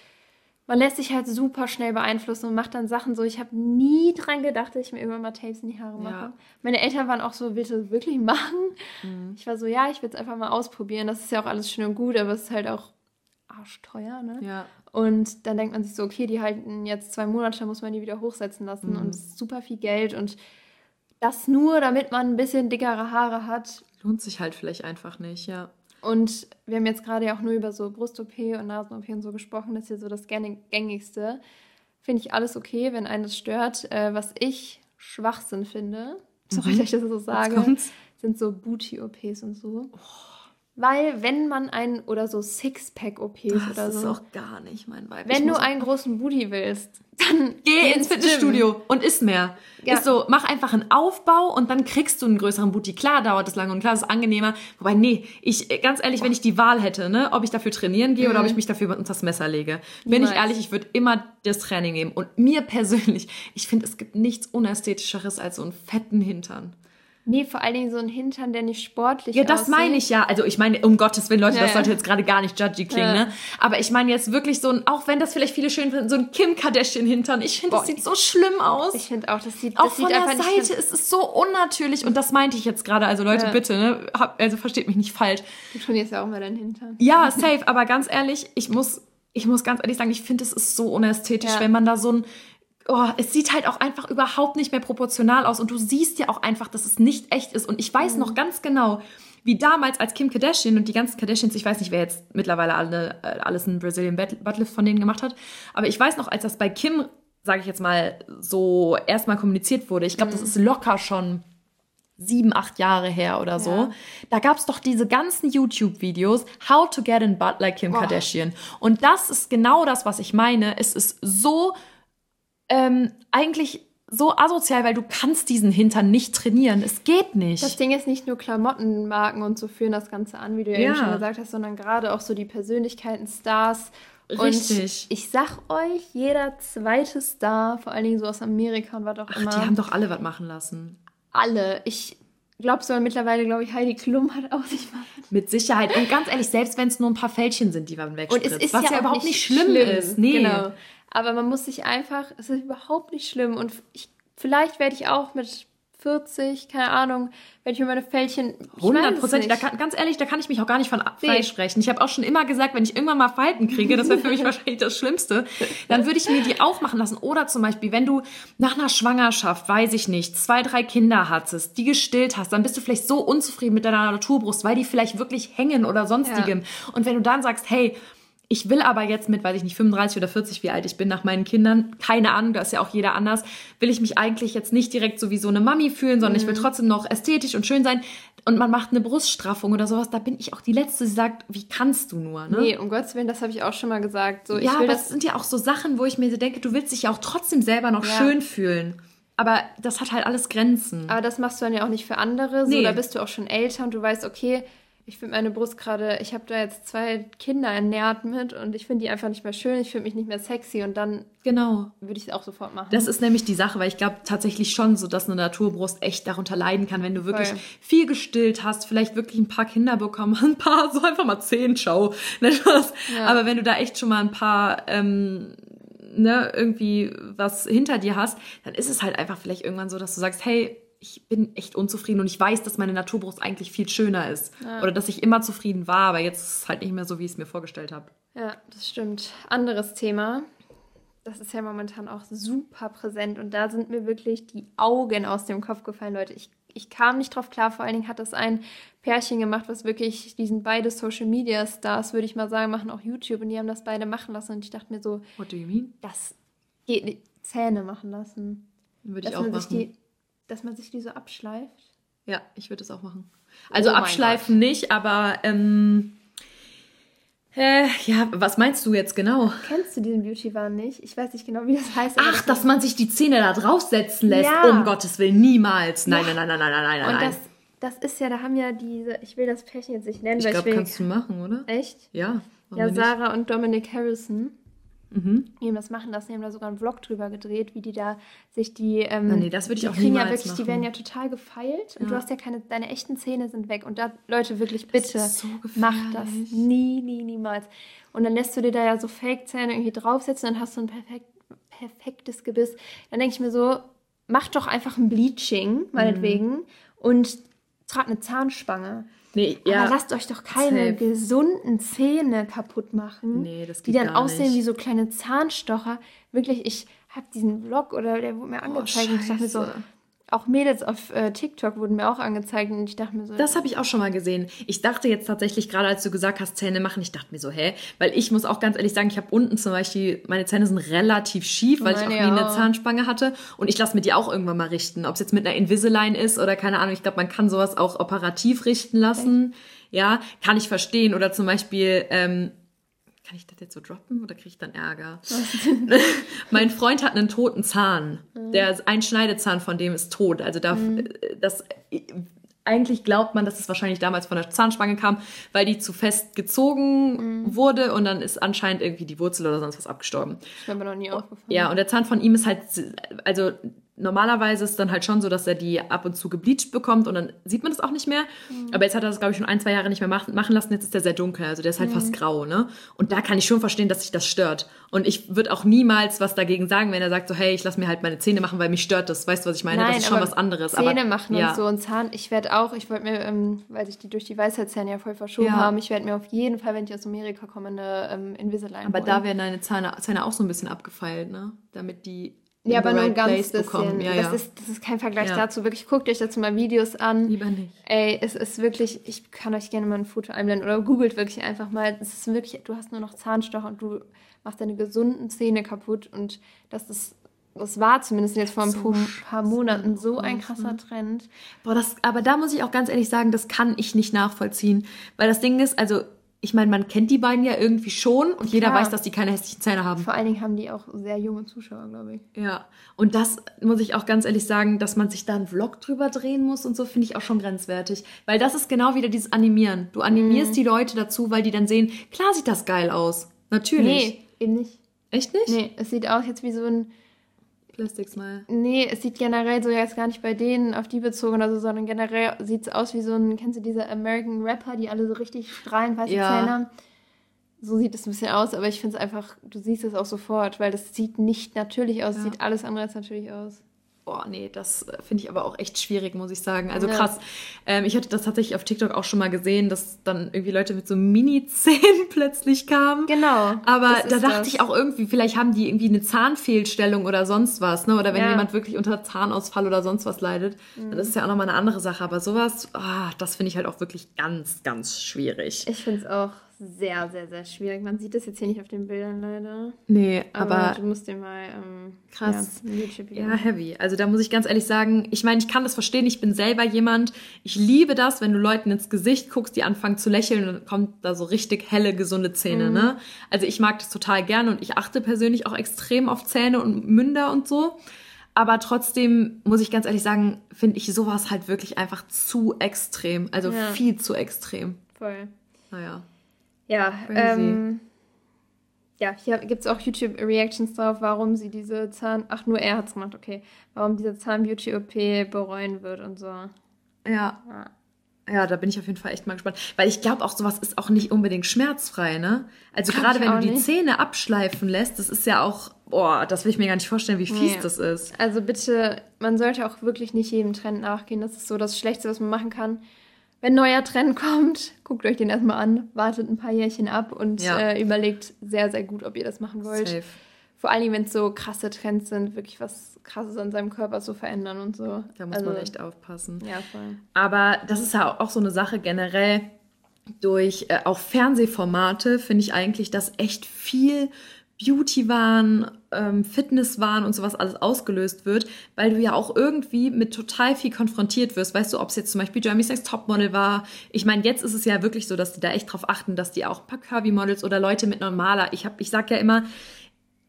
man lässt sich halt super schnell beeinflussen und macht dann Sachen so. Ich habe nie dran gedacht, dass ich mir irgendwann mal Tapes in die Haare mache. Ja. Meine Eltern waren auch so, willst du das wirklich machen? Mhm. Ich war so, ja, ich will es einfach mal ausprobieren. Das ist ja auch alles schön und gut, aber es ist halt auch arschteuer, ne? Ja. Und dann denkt man sich so, okay, die halten jetzt zwei Monate, muss man die wieder hochsetzen lassen Mhm. und es ist super viel Geld und das nur, damit man ein bisschen dickere Haare hat. Lohnt sich halt vielleicht einfach nicht, ja. Und wir haben jetzt gerade ja auch nur über so Brust-OP und Nasen-OP und so gesprochen. Das ist ja so das gäng- gängigste. Finde ich alles okay, wenn einen das stört. Äh, was ich Schwachsinn finde, sorry, Mhm. dass ich das so sage, sind so Booty-OPs und so. Weil wenn man einen, oder so Sixpack-OPs Das oder ist so. auch gar nicht mein Vibe. Ich Wenn du einen großen Booty willst, dann Geh ins Gym. Fitnessstudio und isst mehr. Ja. Ist so, mach einfach einen Aufbau und dann kriegst du einen größeren Booty. Klar dauert es lange und klar ist es angenehmer. Wobei, nee, ich, ganz ehrlich, wenn ich die Wahl hätte, ne, ob ich dafür trainieren gehe oder ob ich mich dafür unter das Messer lege, bin ich ehrlich, ich würde immer das Training nehmen. Und mir persönlich, ich finde, es gibt nichts Unästhetischeres als so einen fetten Hintern. Nee, vor allen Dingen so ein Hintern, der nicht sportlich Ja, das aussieht. meine ich ja. Also ich meine, um Gottes Willen, Leute, Ja, das sollte jetzt gerade gar nicht judgy klingen, Ja. ne? Aber ich meine jetzt wirklich so ein, auch wenn das vielleicht viele schön finden, so ein Kim Kardashian-Hintern. Ich finde, das sieht so schlimm aus. Ich finde auch, das sieht, auch das von sieht der einfach Seite nicht... ist es so unnatürlich und das meinte ich jetzt gerade. Also Leute, Ja. bitte, ne? Also versteht mich nicht falsch. Du trainierst ja auch mal deinen Hintern. Ja, safe, aber ganz ehrlich, ich muss, ich muss ganz ehrlich sagen, ich finde, es ist so unästhetisch, Ja. wenn man da so ein. Oh, es sieht halt auch einfach überhaupt nicht mehr proportional aus und du siehst ja auch einfach, dass es nicht echt ist. Und ich weiß Mhm. noch ganz genau, wie damals als Kim Kardashian und die ganzen Kardashians, ich weiß nicht, wer jetzt mittlerweile alle, äh, alles einen Brazilian Butt- Buttlift von denen gemacht hat, aber ich weiß noch, als das bei Kim, sage ich jetzt mal, so erstmal kommuniziert wurde, ich glaube, Mhm. das ist locker schon sieben, acht Jahre her oder so. Ja. Da gab es doch diese ganzen YouTube-Videos, How to get in butt like Kim Boah. Kardashian. Und das ist genau das, was ich meine. Es ist so ähm, eigentlich so asozial, weil du kannst diesen Hintern nicht trainieren. Es geht nicht. Das Ding ist nicht nur Klamottenmarken und so führen das Ganze an, wie du ja, Ja. eben schon gesagt hast, sondern gerade auch so die Persönlichkeiten, Stars. Richtig. Und ich sag euch, jeder zweite Star, vor allen Dingen so aus Amerika und was auch Ach, immer, die haben doch alle was machen lassen. alle. Ich glaube sogar mittlerweile, glaube ich, Heidi Klum hat auch sich mal. Mit Sicherheit. Und ganz ehrlich, selbst wenn es nur ein paar Fältchen sind, die man Und wegspritzt, es ist was ja, ja, auch überhaupt nicht schlimm, ist. Nee. Genau. Aber man muss sich einfach, es ist überhaupt nicht schlimm. Und ich, vielleicht werde ich auch mit 40, keine Ahnung, werde ich mir meine Fältchen. ich weiß es 100 Prozent. ganz ehrlich, da kann ich mich auch gar nicht von freisprechen. Ich habe auch schon immer gesagt, wenn ich irgendwann mal Falten kriege, das wäre für mich wahrscheinlich das Schlimmste, dann würde ich mir die auch machen lassen. Oder zum Beispiel, wenn du nach einer Schwangerschaft, weiß ich nicht, zwei, drei Kinder hattest, die gestillt hast, dann bist du vielleicht so unzufrieden mit deiner Naturbrust, weil die vielleicht wirklich hängen oder sonstigem. Und wenn du dann sagst, hey, ich will aber jetzt mit, weiß ich nicht, 35 oder 40, wie alt ich bin, nach meinen Kindern, keine Ahnung, da ist ja auch jeder anders, will ich mich eigentlich jetzt nicht direkt so wie so eine Mami fühlen, sondern ich will trotzdem noch ästhetisch und schön sein. Und man macht eine Bruststraffung oder sowas, da bin ich auch die Letzte, die sagt, wie kannst du nur, ne? Nee, um Gottes Willen, das habe ich auch schon mal gesagt. So, ich ja, will aber das das sind ja auch so Sachen, wo ich mir so denke, du willst dich ja auch trotzdem selber noch Ja. schön fühlen. Aber das hat halt alles Grenzen. Aber das machst du dann ja auch nicht für andere. So, Nee. da bist du auch schon älter und du weißt, okay, ich finde meine Brust gerade, ich habe da jetzt zwei Kinder ernährt mit und ich finde die einfach nicht mehr schön, ich finde mich nicht mehr sexy und dann genau. würde ich es auch sofort machen. Das ist nämlich die Sache, weil ich glaube tatsächlich schon so, dass eine Naturbrust echt darunter leiden kann, wenn du wirklich Voll. viel gestillt hast, vielleicht wirklich ein paar Kinder bekommen ein paar, so einfach mal zehn, schau. Ne. Ja. Aber wenn du da echt schon mal ein paar, ähm, ne, irgendwie was hinter dir hast, dann ist es halt einfach vielleicht irgendwann so, dass du sagst, hey, ich bin echt unzufrieden und ich weiß, dass meine Naturbrust eigentlich viel schöner ist. Ja. Oder dass ich immer zufrieden war, aber jetzt ist es halt nicht mehr so, wie ich es mir vorgestellt habe. Ja, das stimmt. Anderes Thema. Das ist ja momentan auch super präsent und da sind mir wirklich die Augen aus dem Kopf gefallen, Leute. Ich, ich kam nicht drauf klar. Vor allen Dingen hat das ein Pärchen gemacht, was wirklich, die sind beide Social Media Stars, würde ich mal sagen, machen auch YouTube und die haben das beide machen lassen und ich dachte mir so, What do you mean? das geht nicht. Zähne machen lassen. Würde ich auch machen. Dass man sich die so abschleift? Ja, ich würde es auch machen. Also Oh abschleifen nicht, aber ähm, äh, ja, was meinst du jetzt genau? Kennst du diesen Beauty Wahn nicht? Ich weiß nicht genau, wie das heißt. Ach, dass man sich die Zähne da draufsetzen lässt. Ja. Um Gottes Willen, niemals. Nein, Ja. nein, nein, nein, nein, nein, nein. Und das, das ist ja, da haben ja diese, ich will das Pärchen jetzt nicht nennen, ich weil glaube, ich will. kannst du machen, oder? echt? Ja. Ja, denn nicht? Sarah und Dominic Harrison. Mhm. Die haben das machen lassen, die haben da sogar einen Vlog drüber gedreht, wie die da sich die. Ähm, Ah, nee, das würde ich die auch kriegen ja wirklich, Die machen. werden ja total gefeilt und du Ja. hast ja keine, deine echten Zähne sind weg. Und da, Leute, wirklich bitte, so mach das nie, nie, niemals. Und dann lässt du dir da ja so Fake-Zähne irgendwie draufsetzen, dann hast du ein perfekt, perfektes Gebiss. Dann denke ich mir so, mach doch einfach ein Bleaching, meinetwegen, Mhm. und trag eine Zahnspange. Nee, ja. Aber lasst euch doch keine safe. gesunden Zähne kaputt machen. Nee, das Die geht dann gar aussehen nicht. wie so kleine Zahnstocher. Wirklich, ich habe diesen Vlog oder der wurde mir angezeigt und ich dachte mir so, Oh. Auch Mädels auf äh, TikTok wurden mir auch angezeigt und ich dachte mir so, Das habe ich auch schon mal gesehen. Ich dachte jetzt tatsächlich, gerade als du gesagt hast, Zähne machen, ich dachte mir so, hä? Weil ich muss auch ganz ehrlich sagen, ich habe unten zum Beispiel, meine Zähne sind relativ schief, weil ich auch nie Meine eine auch. Zahnspange hatte. Und ich lasse mir die auch irgendwann mal richten. Ob es jetzt mit einer Invisalign ist oder keine Ahnung. Ich glaube, man kann sowas auch operativ richten lassen. Ja, kann ich verstehen. Oder zum Beispiel, ähm, kann ich das jetzt so droppen oder kriege ich dann Ärger? mein Freund hat einen toten Zahn. Der ein Schneidezahn von dem ist tot. Also da, das eigentlich glaubt man, dass es wahrscheinlich damals von der Zahnspange kam, weil die zu fest gezogen wurde und dann ist anscheinend irgendwie die Wurzel oder sonst was abgestorben. ist mir aber noch nie aufgefallen. Ja, und der Zahn von ihm ist halt, also normalerweise ist es dann halt schon so, dass er die ab und zu gebleached bekommt und dann sieht man das auch nicht mehr. Aber jetzt hat er das, glaube ich, schon ein, zwei Jahre nicht mehr machen, machen lassen. Jetzt ist der sehr dunkel, also der ist halt fast grau, ne? Und da kann ich schon verstehen, dass sich das stört. Und ich würde auch niemals was dagegen sagen, wenn er sagt so, hey, ich lass mir halt meine Zähne machen, weil mich stört das. Weißt du, was ich meine? das ist schon was anderes. Zähne aber, machen ja. und so und Zahn. Ich werde auch, ich wollte mir, ähm, weil sich die durch die Weisheitszähne ja voll verschoben Ja. haben, ich werde mir auf jeden Fall, wenn ich aus Amerika komme, eine ähm, Invisalign Aber holen. da werden deine Zähne, Zähne auch so ein bisschen abgefeilt, ne? Damit die ja, aber nur ein right ganz place bisschen. bekommen. Ja, das, ja. Ist, das ist kein Vergleich Ja. dazu. Wirklich, guckt euch dazu mal Videos an. Lieber nicht. Ey, es ist wirklich, ich kann euch gerne mal ein Foto einblenden oder googelt wirklich einfach mal. Es ist wirklich, du hast nur noch Zahnstocher und du machst deine gesunden Zähne kaputt und das ist, das war zumindest jetzt vor ein So paar, Monaten so ein krasser? Trend. Boah, das, aber da muss ich auch ganz ehrlich sagen, das kann ich nicht nachvollziehen. Weil das Ding ist, also, ich meine, man kennt die beiden ja irgendwie schon und jeder Klar. weiß, dass die keine hässlichen Zähne haben. Vor allen Dingen haben die auch sehr junge Zuschauer, glaube ich. Ja. Und das muss ich auch ganz ehrlich sagen, dass man sich da einen Vlog drüber drehen muss und so, finde ich auch schon grenzwertig. Weil das ist genau wieder dieses Animieren. Du animierst Mhm. die Leute dazu, weil die dann sehen, klar sieht das geil aus. Natürlich. Nee, eben nicht. Echt nicht? Nee, es sieht aus jetzt wie so ein. Plastic Smile. Nee, es sieht generell so jetzt gar nicht bei denen auf die bezogen oder so, sondern generell sieht es aus wie so ein. Kennst du diese American Rapper, die alle so richtig strahlend weiße Ja. Zähne haben? So sieht es ein bisschen aus, aber ich finde es einfach, du siehst es auch sofort, weil das sieht nicht natürlich aus, Ja. sieht alles andere als natürlich aus. Boah, nee, das äh, finde ich aber auch echt schwierig, muss ich sagen. Also Ja. krass. Ähm, ich hatte das tatsächlich auf TikTok auch schon mal gesehen, dass dann irgendwie Leute mit so Mini-Zähnen plötzlich kamen. Genau. Aber da dachte das. ich auch irgendwie, vielleicht haben die irgendwie eine Zahnfehlstellung oder sonst was, ne? Oder wenn Ja. jemand wirklich unter Zahnausfall oder sonst was leidet, Mhm. dann ist es ja auch nochmal eine andere Sache. Aber sowas, ah, das finde ich halt auch wirklich ganz, ganz schwierig. Ich finde es auch sehr, sehr, sehr schwierig. Man sieht das jetzt hier nicht auf den Bildern leider. Nee, Aber, aber du musst dir mal ähm, Krass. Ja, YouTube-Video. Ja, heavy. Also da muss ich ganz ehrlich sagen, ich meine, ich kann das verstehen, ich bin selber jemand, ich liebe das, wenn du Leuten ins Gesicht guckst, die anfangen zu lächeln und dann kommt da so richtig helle, gesunde Zähne, ne? Also ich mag das total gerne und ich achte persönlich auch extrem auf Zähne und Münder und so. Aber trotzdem muss ich ganz ehrlich sagen, finde ich sowas halt wirklich einfach zu extrem. Also Ja. viel zu extrem. Voll. Naja. Ja, ähm, ja, hier gibt es auch YouTube-Reactions drauf, warum sie diese Zahn... Ach, nur er hat es gemacht, okay. Warum diese Zahn-Beauty-OP bereuen wird und so. Ja. Ja. Ja, da bin ich auf jeden Fall echt mal gespannt. Weil ich glaube auch, sowas ist auch nicht unbedingt schmerzfrei, ne? Also gerade wenn du die nicht. Zähne abschleifen lässt, das ist ja auch, boah, das will ich mir gar nicht vorstellen, wie fies Nee. das ist. Also bitte, man sollte auch wirklich nicht jedem Trend nachgehen. Das ist so das Schlechteste, was man machen kann. Wenn ein neuer Trend kommt, guckt euch den erstmal an, wartet ein paar Jährchen ab und Ja. äh, überlegt sehr, sehr gut, ob ihr das machen wollt. Safe. Vor allem, wenn es so krasse Trends sind, wirklich was Krasses an seinem Körper zu verändern und so. Da muss also, man echt aufpassen. Ja, voll. Aber das ist ja auch so eine Sache generell. Durch äh, auch Fernsehformate finde ich eigentlich, dass echt viel Beauty-Wahn ähm, Fitnesswahn und sowas alles ausgelöst wird, weil du ja auch irgendwie mit total viel konfrontiert wirst. Weißt du, ob es jetzt zum Beispiel Jeremy's Next Topmodel war. Ich meine, jetzt ist es ja wirklich so, dass die da echt drauf achten, dass die auch ein paar Curvy-Models oder Leute mit normaler, ich, hab, ich sag ja immer,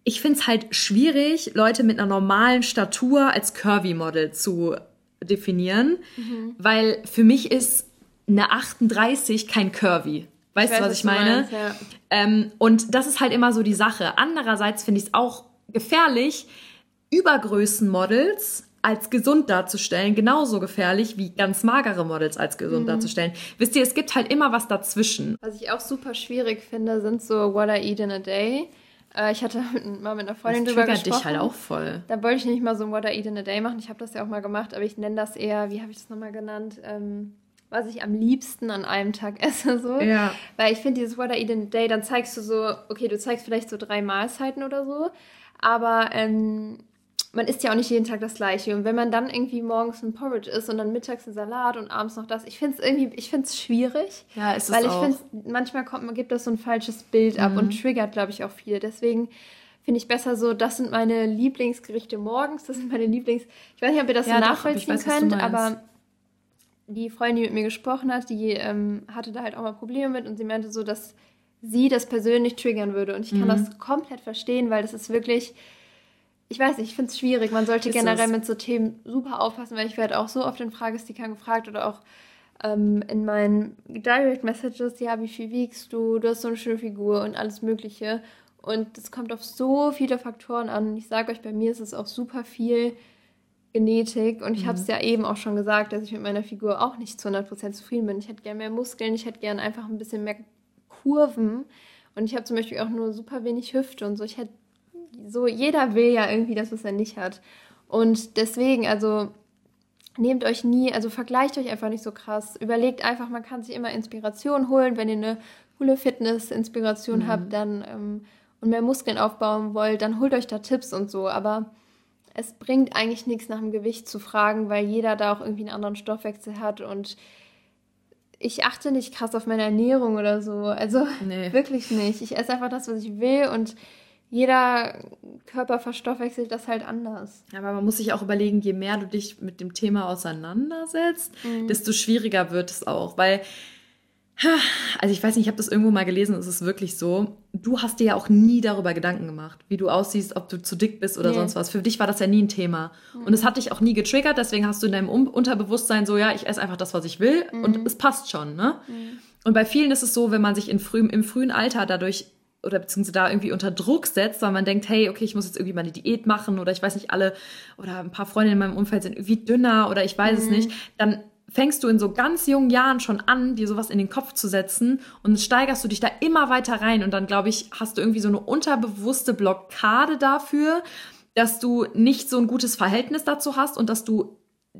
ich finde es halt schwierig, Leute mit einer normalen Statur als Curvy-Model zu definieren, mhm. weil für mich ist eine 38 kein Curvy. Weißt ich du, was ich meine? Meinst, ja. ähm, und das ist halt immer so die Sache. Andererseits finde ich es auch gefährlich, Übergrößenmodels als gesund darzustellen, genauso gefährlich wie ganz magere Models als gesund mhm. darzustellen. Wisst ihr, es gibt halt immer was dazwischen. Was ich auch super schwierig finde, sind so What I Eat in a Day. Äh, ich hatte mal mit einer Freundin das drüber gesprochen. dich halt auch voll. Da wollte ich nicht mal so ein What I Eat in a Day machen. Ich habe das ja auch mal gemacht, aber ich nenne das eher, wie habe ich das nochmal genannt? Ähm, was ich am liebsten an einem Tag esse. So. Ja. Weil ich finde, dieses What I Eat in a Day, dann zeigst du so, okay, du zeigst vielleicht so drei Mahlzeiten oder so, aber ähm, man isst ja auch nicht jeden Tag das Gleiche. Und wenn man dann irgendwie morgens ein Porridge isst und dann mittags ein Salat und abends noch das, ich finde es irgendwie, ich finde es schwierig. Ja, ist es Weil ich finde, manchmal kommt, man gibt das so ein falsches Bild ab mhm. und triggert, glaube ich, auch viel. Deswegen finde ich besser so, das sind meine Lieblingsgerichte morgens, das sind meine Lieblings... Ich weiß nicht, ob ihr das ja, so nachvollziehen weiß, könnt, aber die Freundin, die mit mir gesprochen hat, die ähm, hatte da halt auch mal Probleme mit und sie meinte so, dass sie das persönlich triggern würde. Und ich kann mhm. das komplett verstehen, weil das ist wirklich ich weiß nicht, ich finde es schwierig. Man sollte ist generell es? mit so Themen super aufpassen, weil ich werde auch so oft in Fragestickern gefragt oder auch ähm, in meinen Direct Messages, ja, wie viel wiegst du, du hast so eine schöne Figur und alles Mögliche. Und es kommt auf so viele Faktoren an. Und ich sage euch, bei mir ist es auch super viel Genetik. Und ich mhm. habe es ja eben auch schon gesagt, dass ich mit meiner Figur auch nicht zu 100% zufrieden bin. Ich hätte gerne mehr Muskeln, ich hätte gerne einfach ein bisschen mehr Kurven. Und ich habe zum Beispiel auch nur super wenig Hüfte und so. Ich hätte so, jeder will ja irgendwie das, was er nicht hat. Und deswegen, also nehmt euch nie, also vergleicht euch einfach nicht so krass. Überlegt einfach, man kann sich immer Inspiration holen. Wenn ihr eine coole Fitness-Inspiration mhm. habt dann ähm, und mehr Muskeln aufbauen wollt, dann holt euch da Tipps und so. Aber es bringt eigentlich nichts nach dem Gewicht zu fragen, weil jeder da auch irgendwie einen anderen Stoffwechsel hat und ich achte nicht krass auf meine Ernährung oder so. Also nee. wirklich nicht. Ich esse einfach das, was ich will und jeder Körper verstoffwechselt das halt anders. Aber man muss sich auch überlegen, je mehr du dich mit dem Thema auseinandersetzt, mhm. desto schwieriger wird es auch. Weil, also ich weiß nicht, ich habe das irgendwo mal gelesen, es ist wirklich so, du hast dir ja auch nie darüber Gedanken gemacht, wie du aussiehst, ob du zu dick bist oder nee. sonst was. Für dich war das ja nie ein Thema. Mhm. Und es hat dich auch nie getriggert, deswegen hast du in deinem Unterbewusstsein so, ja, ich esse einfach das, was ich will mhm. und es passt schon. Ne? Mhm. Und bei vielen ist es so, wenn man sich in früh, im frühen Alter dadurch oder beziehungsweise da irgendwie unter Druck setzt, weil man denkt, hey, okay, ich muss jetzt irgendwie mal eine Diät machen oder ich weiß nicht, alle oder ein paar Freunde in meinem Umfeld sind irgendwie dünner oder ich weiß mhm. es nicht, dann fängst du in so ganz jungen Jahren schon an, dir sowas in den Kopf zu setzen und steigerst du dich da immer weiter rein und dann, glaube ich, hast du irgendwie so eine unterbewusste Blockade dafür, dass du nicht so ein gutes Verhältnis dazu hast und dass du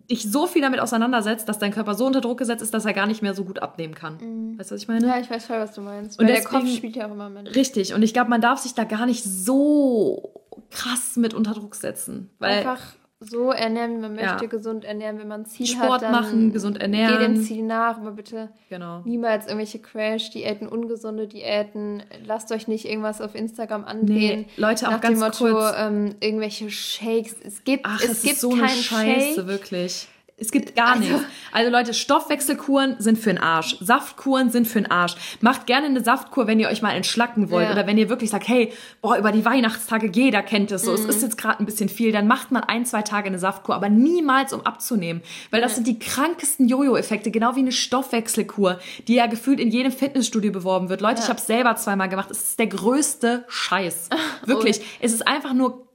dich so viel damit auseinandersetzt, dass dein Körper so unter Druck gesetzt ist, dass er gar nicht mehr so gut abnehmen kann. Mhm. Weißt du, was ich meine? Ja, ich weiß voll, was du meinst. Und deswegen, der Kopf spielt ja auch immer mit. Richtig. Und ich glaube, man darf sich da gar nicht so krass mit unter Druck setzen. Weil Einfach so ernähren, wie man möchte, ja. gesund ernähren, wenn man ein Ziel Sport hat. Sport machen, gesund ernähren. Geh dem Ziel nach, aber bitte genau. niemals irgendwelche Crash-Diäten, ungesunde Diäten. Lasst euch nicht irgendwas auf Instagram andrehen. Nee, Leute, nach auch ganz dem Motto, kurz. Ähm, irgendwelche Shakes. Es gibt, Ach, es, es gibt so keinen Scheiße, Shake. wirklich. Es gibt gar also, nichts. Also Leute, Stoffwechselkuren sind für den Arsch. Saftkuren sind für den Arsch. Macht gerne eine Saftkur, wenn ihr euch mal entschlacken wollt. Ja. Oder wenn ihr wirklich sagt, hey, boah, über die Weihnachtstage, jeder kennt es so. Mhm. Es ist jetzt gerade ein bisschen viel. Dann macht man ein, zwei Tage eine Saftkur, aber niemals, um abzunehmen. Weil das mhm. sind die krankesten Jojo-Effekte, genau wie eine Stoffwechselkur, die ja gefühlt in jedem Fitnessstudio beworben wird. Leute, ja. ich habe selber zweimal gemacht. Es ist der größte Scheiß. Wirklich. Oh. Es ist einfach nur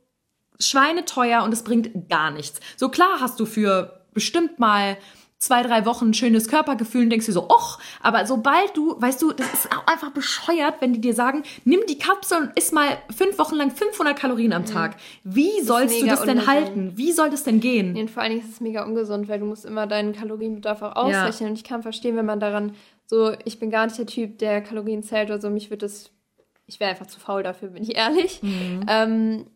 schweineteuer und es bringt gar nichts. So klar hast du für bestimmt mal zwei, drei Wochen ein schönes Körpergefühl und denkst dir so, och, aber sobald du, weißt du, das ist auch einfach bescheuert, wenn die dir sagen, nimm die Kapsel und isst mal fünf Wochen lang 500 Kalorien am mhm. Tag. Wie sollst du das denn halten? Wie soll das denn gehen? Und vor allen Dingen ist es mega ungesund, weil du musst immer deinen Kalorienbedarf auch ausrechnen. Ja. Und ich kann verstehen, wenn man daran so, ich bin gar nicht der Typ, der Kalorien zählt oder so, mich wird das, ich wäre einfach zu faul dafür, bin ich ehrlich. Mhm. Ähm,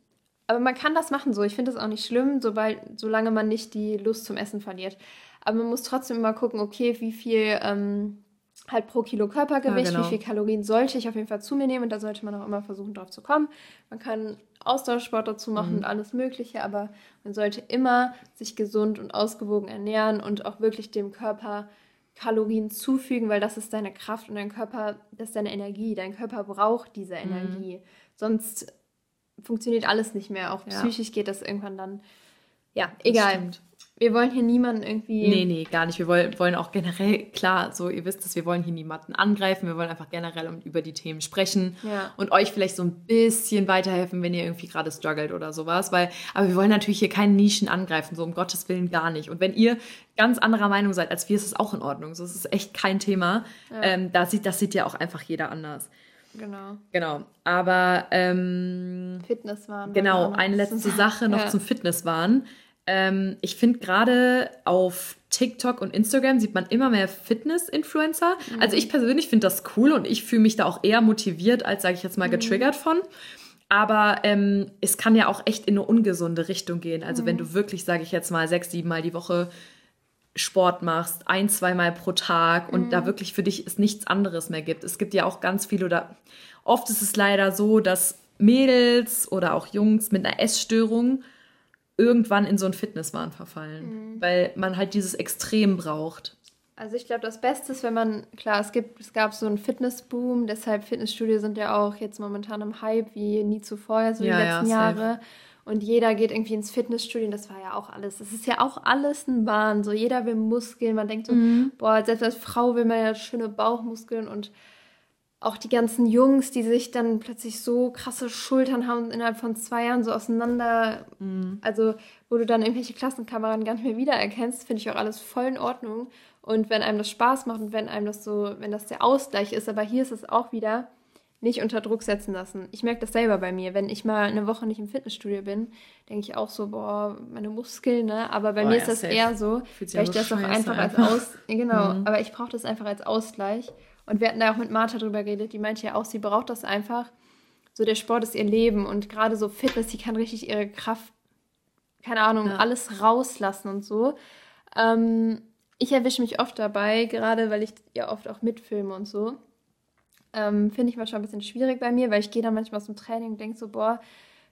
aber man kann das machen so. Ich finde das auch nicht schlimm, sobald, solange man nicht die Lust zum Essen verliert. Aber man muss trotzdem immer gucken, okay, wie viel, ähm, halt pro Kilo Körpergewicht, Ja, genau. wie viel Kalorien sollte ich auf jeden Fall zu mir nehmen und da sollte man auch immer versuchen, drauf zu kommen. Man kann Ausdauersport dazu machen Mhm. und alles Mögliche, aber man sollte immer sich gesund und ausgewogen ernähren und auch wirklich dem Körper Kalorien zufügen, weil das ist deine Kraft und dein Körper, das ist deine Energie. Dein Körper braucht diese Mhm. Energie. Sonst funktioniert alles nicht mehr. Auch Ja. psychisch geht das irgendwann dann. Ja, egal. Wir wollen hier niemanden irgendwie. Nee, nee, gar nicht. Wir wollen, wollen auch generell, klar, so ihr wisst es, wir wollen hier niemanden angreifen. Wir wollen einfach generell über die Themen sprechen Ja. und euch vielleicht so ein bisschen weiterhelfen, wenn ihr irgendwie gerade struggelt oder sowas. Weil, aber wir wollen natürlich hier keine Nischen angreifen, so um Gottes Willen gar nicht. Und wenn ihr ganz anderer Meinung seid als wir, ist es auch in Ordnung. So, es ist echt kein Thema. Ähm, da sieht, das sieht ja auch einfach jeder anders. Genau. Genau. Aber ähm, Fitnesswahn. Genau, eine letzte Sache noch Ja. zum Fitnesswahn. Ähm, ich finde gerade auf TikTok und Instagram sieht man immer mehr Fitness-Influencer. Mhm. Also ich persönlich finde das cool und ich fühle mich da auch eher motiviert, als sage ich jetzt Mhm. mal getriggert von. Aber ähm, es kann ja auch echt in eine ungesunde Richtung gehen. Also Mhm. wenn du wirklich, sage ich jetzt mal, sechs, sieben Mal die Woche Sport machst, ein, zweimal pro Tag und Mhm. da wirklich für dich es nichts anderes mehr gibt. Es gibt ja auch ganz viel oder oft ist es leider so, dass Mädels oder auch Jungs mit einer Essstörung irgendwann in so einen Fitnesswahn verfallen, Mhm. weil man halt dieses Extrem braucht. Also ich glaube, das Beste ist, wenn man, klar, es gibt, es gab so einen Fitnessboom, deshalb Fitnessstudio sind ja auch jetzt momentan im Hype wie nie zuvor, so Ja, die ja, letzten safe. Jahre. Und jeder geht irgendwie ins Fitnessstudio und das war ja auch alles. Das ist ja auch alles ein Wahn. So jeder will Muskeln. Man denkt so, Mhm. boah, selbst als Frau will man ja schöne Bauchmuskeln und auch die ganzen Jungs, die sich dann plötzlich so krasse Schultern haben und innerhalb von zwei Jahren so auseinander, Mhm. also wo du dann irgendwelche Klassenkameraden gar nicht mehr wiedererkennst, finde ich auch alles voll in Ordnung. Und wenn einem das Spaß macht und wenn einem das so, wenn das der Ausgleich ist, aber hier ist es auch wieder, nicht unter Druck setzen lassen. Ich merke das selber bei mir. Wenn ich mal eine Woche nicht im Fitnessstudio bin, denke ich auch so, boah, meine Muskeln, ne? Aber bei Boah, mir ja, ist das safe. eher so, weil ich aber das auch scheiße einfach als. Aus... Genau, Mhm. aber ich brauche das einfach als Ausgleich. Und wir hatten da auch mit Martha drüber geredet, die meinte ja auch, sie braucht das einfach. So, der Sport ist ihr Leben und gerade so Fitness, die kann richtig ihre Kraft, keine Ahnung, Ja. alles rauslassen und so. Ähm, ich erwische mich oft dabei, gerade weil ich ja oft auch mitfilme und so. Ähm, Finde ich manchmal ein bisschen schwierig bei mir, weil ich gehe dann manchmal aus dem Training und denke so, boah,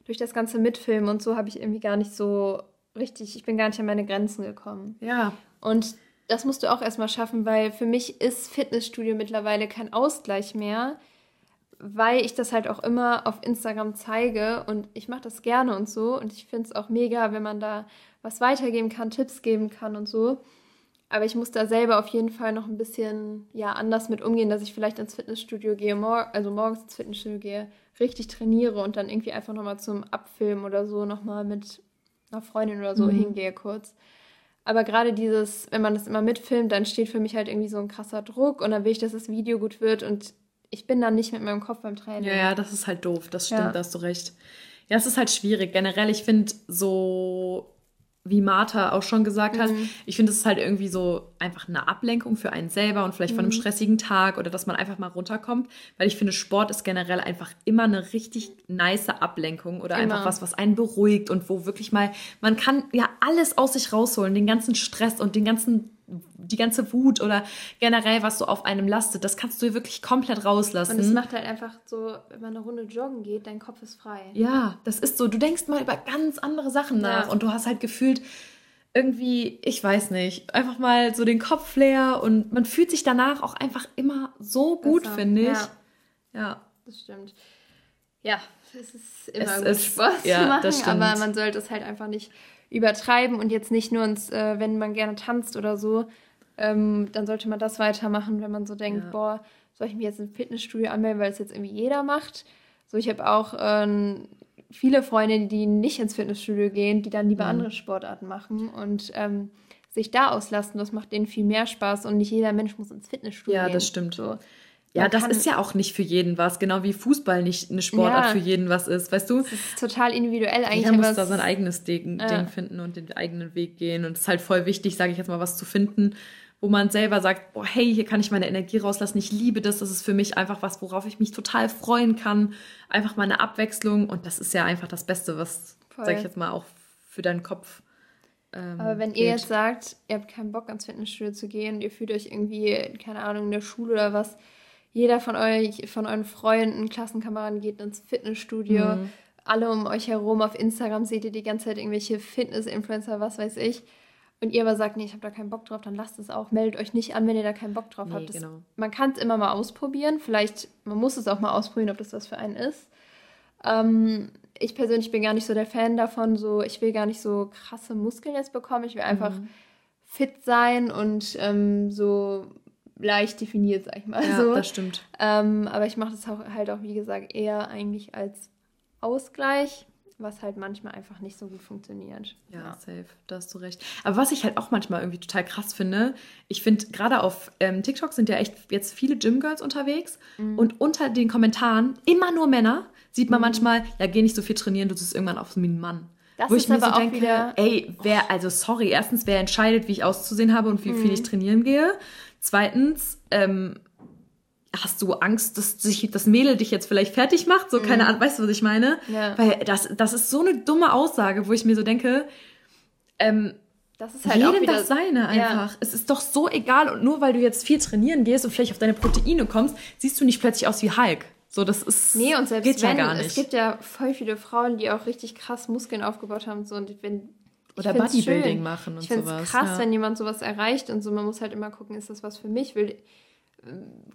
durch das ganze Mitfilmen und so habe ich irgendwie gar nicht so richtig, ich bin gar nicht an meine Grenzen gekommen. Ja, Und das musst du auch erstmal schaffen, weil für mich ist Fitnessstudio mittlerweile kein Ausgleich mehr, weil ich das halt auch immer auf Instagram zeige und ich mache das gerne und so. Und ich finde es auch mega, wenn man da was weitergeben kann, Tipps geben kann und so. Aber ich muss da selber auf jeden Fall noch ein bisschen ja, anders mit umgehen, dass ich vielleicht ins Fitnessstudio gehe, mor also morgens ins Fitnessstudio gehe, richtig trainiere und dann irgendwie einfach nochmal zum Abfilmen oder so nochmal mit einer Freundin oder so Mhm. hingehe kurz. Aber gerade dieses, wenn man das immer mitfilmt, dann steht für mich halt irgendwie so ein krasser Druck und dann will ich, dass das Video gut wird und ich bin dann nicht mit meinem Kopf beim Training. Ja, ja, das ist halt doof. Das stimmt, Ja. da hast du recht. Ja, es ist halt schwierig. Generell, ich finde so, wie Martha auch schon gesagt hat, Mhm. ich finde es ist halt irgendwie so einfach eine Ablenkung für einen selber und vielleicht von einem Mhm. stressigen Tag oder dass man einfach mal runterkommt. Weil ich finde, Sport ist generell einfach immer eine richtig nice Ablenkung oder Immer. einfach was, was einen beruhigt und wo wirklich mal, man kann ja alles aus sich rausholen, den ganzen Stress und den ganzen die ganze Wut oder generell, was so auf einem lastet, das kannst du wirklich komplett rauslassen. Und es macht halt einfach so, wenn man eine Runde joggen geht, dein Kopf ist frei. Ja, das ist so. Du denkst mal über ganz andere Sachen nach Ja. und du hast halt gefühlt irgendwie, ich weiß nicht, einfach mal so den Kopf leer und man fühlt sich danach auch einfach immer so gut, finde ich. Ja. Ja. Das stimmt. Ja, es ist immer Es gut, ist- Spaß ja, zu machen, aber man sollte es halt einfach nicht übertreiben und jetzt nicht nur, ins, äh, wenn man gerne tanzt oder so, ähm, dann sollte man das weitermachen, wenn man so denkt, Ja. boah, soll ich mich jetzt im Fitnessstudio anmelden, weil es jetzt irgendwie jeder macht. So, ich habe auch ähm, viele Freunde, die nicht ins Fitnessstudio gehen, die dann lieber Mhm. andere Sportarten machen und ähm, sich da auslassen. Das macht denen viel mehr Spaß und nicht jeder Mensch muss ins Fitnessstudio Ja, gehen. das stimmt. So. Ja, das ist ja auch nicht für jeden was, genau wie Fußball nicht eine Sportart Ja. für jeden was ist, weißt du? Das ist total individuell eigentlich. Jeder muss da sein eigenes Ding, Ja. Ding finden und den eigenen Weg gehen. Und es ist halt voll wichtig, sage ich jetzt mal, was zu finden, wo man selber sagt, boah, hey, hier kann ich meine Energie rauslassen. Ich liebe das. Das ist für mich einfach was, worauf ich mich total freuen kann. Einfach mal eine Abwechslung. Und das ist ja einfach das Beste, was, sage ich jetzt mal, auch für deinen Kopf Ähm, Aber wenn ihr jetzt sagt, ihr habt keinen Bock ans Fitnessstudio zu gehen, ihr fühlt euch irgendwie, keine Ahnung, in der Schule oder was, jeder von euch, von euren Freunden, Klassenkameraden geht ins Fitnessstudio, mhm. alle um euch herum auf Instagram seht ihr die ganze Zeit irgendwelche Fitness-Influencer, was weiß ich. Und ihr aber sagt, nee, ich habe da keinen Bock drauf, dann lasst es auch. Meldet euch nicht an, wenn ihr da keinen Bock drauf nee, habt. Das, genau. Man kann es immer mal ausprobieren. Vielleicht, man muss es auch mal ausprobieren, ob das was für einen ist. Ähm, ich persönlich bin gar nicht so der Fan davon, so ich will gar nicht so krasse Muskeln jetzt bekommen. Ich will einfach mhm. fit sein und ähm, so leicht definiert, sag ich mal. Ja, so. das stimmt. Ähm, aber ich mache das auch, halt auch, wie gesagt, eher eigentlich als Ausgleich, was halt manchmal einfach nicht so gut funktioniert. Ja, ja. safe, da hast du recht. Aber was ich halt auch manchmal irgendwie total krass finde, ich finde, gerade auf ähm, TikTok sind ja echt jetzt viele Gymgirls unterwegs mhm. und unter den Kommentaren immer nur Männer sieht man mhm. manchmal, ja, geh nicht so viel trainieren, du siehst irgendwann aus wie ein Mann. Das Wo ich mir so denke, ey, wer, also sorry, erstens, wer entscheidet, wie ich auszusehen habe und wie mhm. viel ich trainieren gehe? Zweitens, ähm, hast du Angst, dass sich das Mädel dich jetzt vielleicht fertig macht? So, keine mhm. Ahnung, weißt du, was ich meine? Ja. Weil das, das ist so eine dumme Aussage, wo ich mir so denke, ähm, das ist halt jedem wieder, das seine einfach. Ja. Es ist doch so egal und nur weil du jetzt viel trainieren gehst und vielleicht auf deine Proteine kommst, siehst du nicht plötzlich aus wie Hulk. So, das ist. Nee, und selbst geht wenn, ja gar nicht. es gibt ja voll viele Frauen, die auch richtig krass Muskeln aufgebaut haben. So, und wenn, Oder Bodybuilding machen und ich sowas. Ich krass, ja. wenn jemand sowas erreicht und so. Man muss halt immer gucken, ist das was für mich? Will,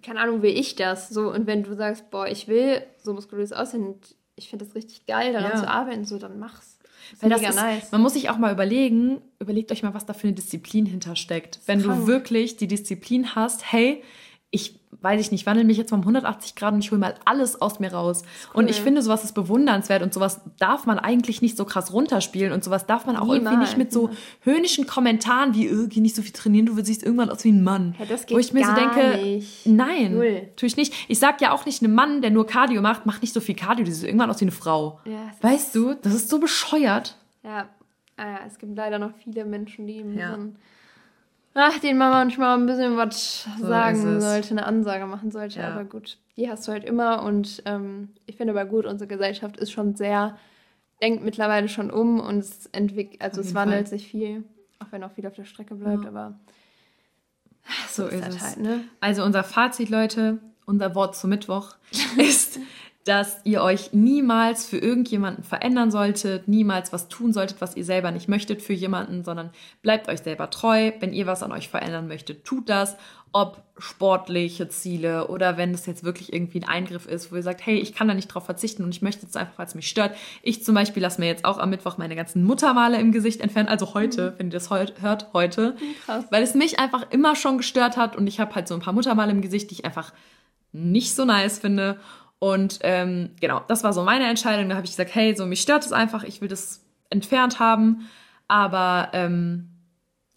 keine Ahnung, will ich das? So, und wenn du sagst, boah, ich will so muskulös aussehen und ich finde das richtig geil, daran ja. zu arbeiten, so, dann mach's. Weil das ist, nice. Man muss sich auch mal überlegen, überlegt euch mal, was da für eine Disziplin hintersteckt. Wenn krank. du wirklich die Disziplin hast, hey, ich weiß ich nicht, wandle mich jetzt um 180 Grad und ich hole mal alles aus mir raus. Cool. Und ich finde, sowas ist bewundernswert und sowas darf man eigentlich nicht so krass runterspielen und sowas darf man auch Niemals. irgendwie nicht mit so höhnischen Kommentaren wie, äh, geh nicht so viel trainieren, du siehst irgendwann aus wie ein Mann. Ja, das geht Wo ich mir so denke, nicht. nein, Null. tue ich nicht. Ich sag ja auch nicht, ein Mann, der nur Cardio macht, macht nicht so viel Cardio, die sieht irgendwann aus wie eine Frau. Ja, weißt du, das ist so bescheuert. Ja, ah, es gibt leider noch viele Menschen, die ja. so ach, den man manchmal ein bisschen was so sagen sollte, eine Ansage machen sollte. Ja. Aber gut, die hast du halt immer. Und ähm, ich finde aber gut, unsere Gesellschaft ist schon sehr, denkt mittlerweile schon um und es entwickelt, also es wandelt Fall. sich viel, auch wenn auch viel auf der Strecke bleibt, ja. aber so, so ist, ist es. Halt, ne? Also unser Fazit, Leute, unser Wort zum Mittwoch ist, dass ihr euch niemals für irgendjemanden verändern solltet, niemals was tun solltet, was ihr selber nicht möchtet für jemanden, sondern bleibt euch selber treu. Wenn ihr was an euch verändern möchtet, tut das. Ob sportliche Ziele oder wenn es jetzt wirklich irgendwie ein Eingriff ist, wo ihr sagt, hey, ich kann da nicht drauf verzichten und ich möchte es einfach, weil es mich stört. Ich zum Beispiel lasse mir jetzt auch am Mittwoch meine ganzen Muttermale im Gesicht entfernen, also heute, mhm. wenn ihr das hört, heute. Krass. Weil es mich einfach immer schon gestört hat und ich habe halt so ein paar Muttermale im Gesicht, die ich einfach nicht so nice finde. Und ähm, genau, das war so meine Entscheidung. Da habe ich gesagt, hey, so mich stört es einfach, ich will das entfernt haben. Aber ähm,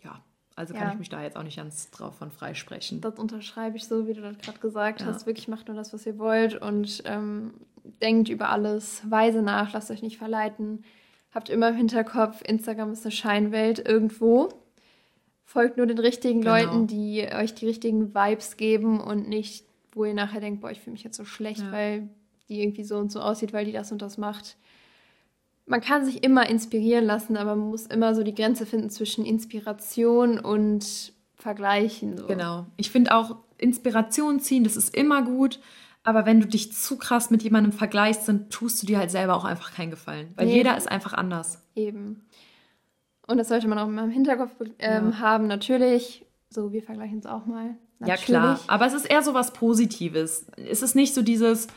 ja, also kann ja. ich mich da jetzt auch nicht ganz drauf von freisprechen. Das unterschreibe ich so, wie du das gerade gesagt ja. hast. Wirklich macht nur das, was ihr wollt und ähm, denkt über alles, weise nach, lasst euch nicht verleiten. Habt immer im Hinterkopf, Instagram ist eine Scheinwelt irgendwo. Folgt nur den richtigen genau. Leuten, die euch die richtigen Vibes geben und nicht wo ihr nachher denkt, boah, ich fühle mich jetzt so schlecht, ja. weil die irgendwie so und so aussieht, weil die das und das macht. Man kann sich immer inspirieren lassen, aber man muss immer so die Grenze finden zwischen Inspiration und Vergleichen. So. Genau. Ich finde auch Inspiration ziehen, das ist immer gut. Aber wenn du dich zu krass mit jemandem vergleichst, dann tust du dir halt selber auch einfach keinen Gefallen. Weil nee. jeder ist einfach anders. Eben. Und das sollte man auch immer im Hinterkopf ähm, ja. haben. Natürlich, so wir vergleichen es auch mal. Natürlich. Ja, klar. Aber es ist eher so was Positives. Es ist nicht so dieses,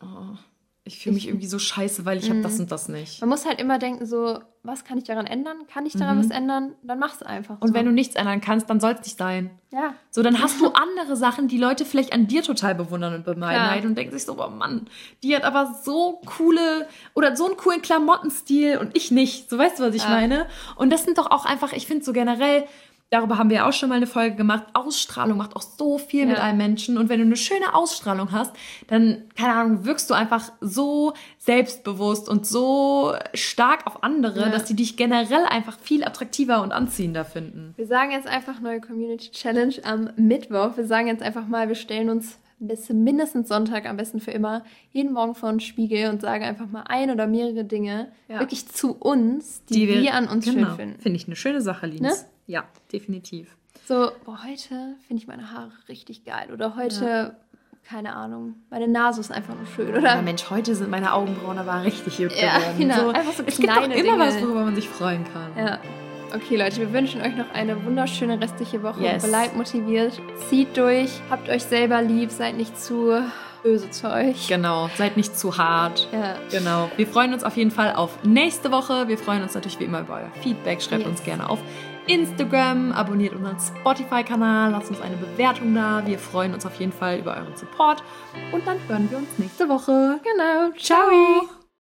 oh, ich fühle mich irgendwie so scheiße, weil ich habe das mhm. und das nicht. Man muss halt immer denken, so, was kann ich daran ändern? Kann ich daran mhm. was ändern? Dann mach es einfach. Und so. wenn du nichts ändern kannst, dann soll es nicht sein. Ja. So, dann hast du andere Sachen, die Leute vielleicht an dir total bewundern und bemeiden halt und denken sich so, oh Mann, die hat aber so coole oder so einen coolen Klamottenstil und ich nicht. So weißt du, was ich ja. meine? Und das sind doch auch einfach, ich finde so generell, darüber haben wir auch schon mal eine Folge gemacht. Ausstrahlung macht auch so viel ja. mit einem Menschen. Und wenn du eine schöne Ausstrahlung hast, dann, keine Ahnung, wirkst du einfach so selbstbewusst und so stark auf andere, ja. dass die dich generell einfach viel attraktiver und anziehender finden. Wir sagen jetzt einfach neue Community Challenge am Mittwoch. Wir sagen jetzt einfach mal, wir stellen uns bis mindestens Sonntag, am besten für immer, jeden Morgen vor den Spiegel und sagen einfach mal ein oder mehrere Dinge Ja. wirklich zu uns, die, wir, an uns genau. schön finden. Finde ich eine schöne Sache, Lins. Ne? Ja, definitiv. So, boah, heute finde ich meine Haare richtig geil. Oder heute, keine Ahnung, meine Nase ist einfach nur schön. Oder Ja, Mensch, heute sind meine Augenbrauen aber richtig gut Ja, geworden. genau. Einfach so es gibt doch immer Dinge. was, worüber man sich freuen kann. Ja. Okay, Leute, wir wünschen euch noch eine wunderschöne restliche Woche. Yes. Bleibt motiviert, zieht durch, habt euch selber lieb, seid nicht zu böse zu euch. Genau, seid nicht zu hart. Ja. Genau. Wir freuen uns auf jeden Fall auf nächste Woche. Wir freuen uns natürlich wie immer über euer Feedback. Schreibt Yes. uns gerne auf Instagram, abonniert unseren Spotify-Kanal, lasst uns eine Bewertung da. Wir freuen uns auf jeden Fall über euren Support. Und dann hören wir uns nächste Woche. Genau. Ciao.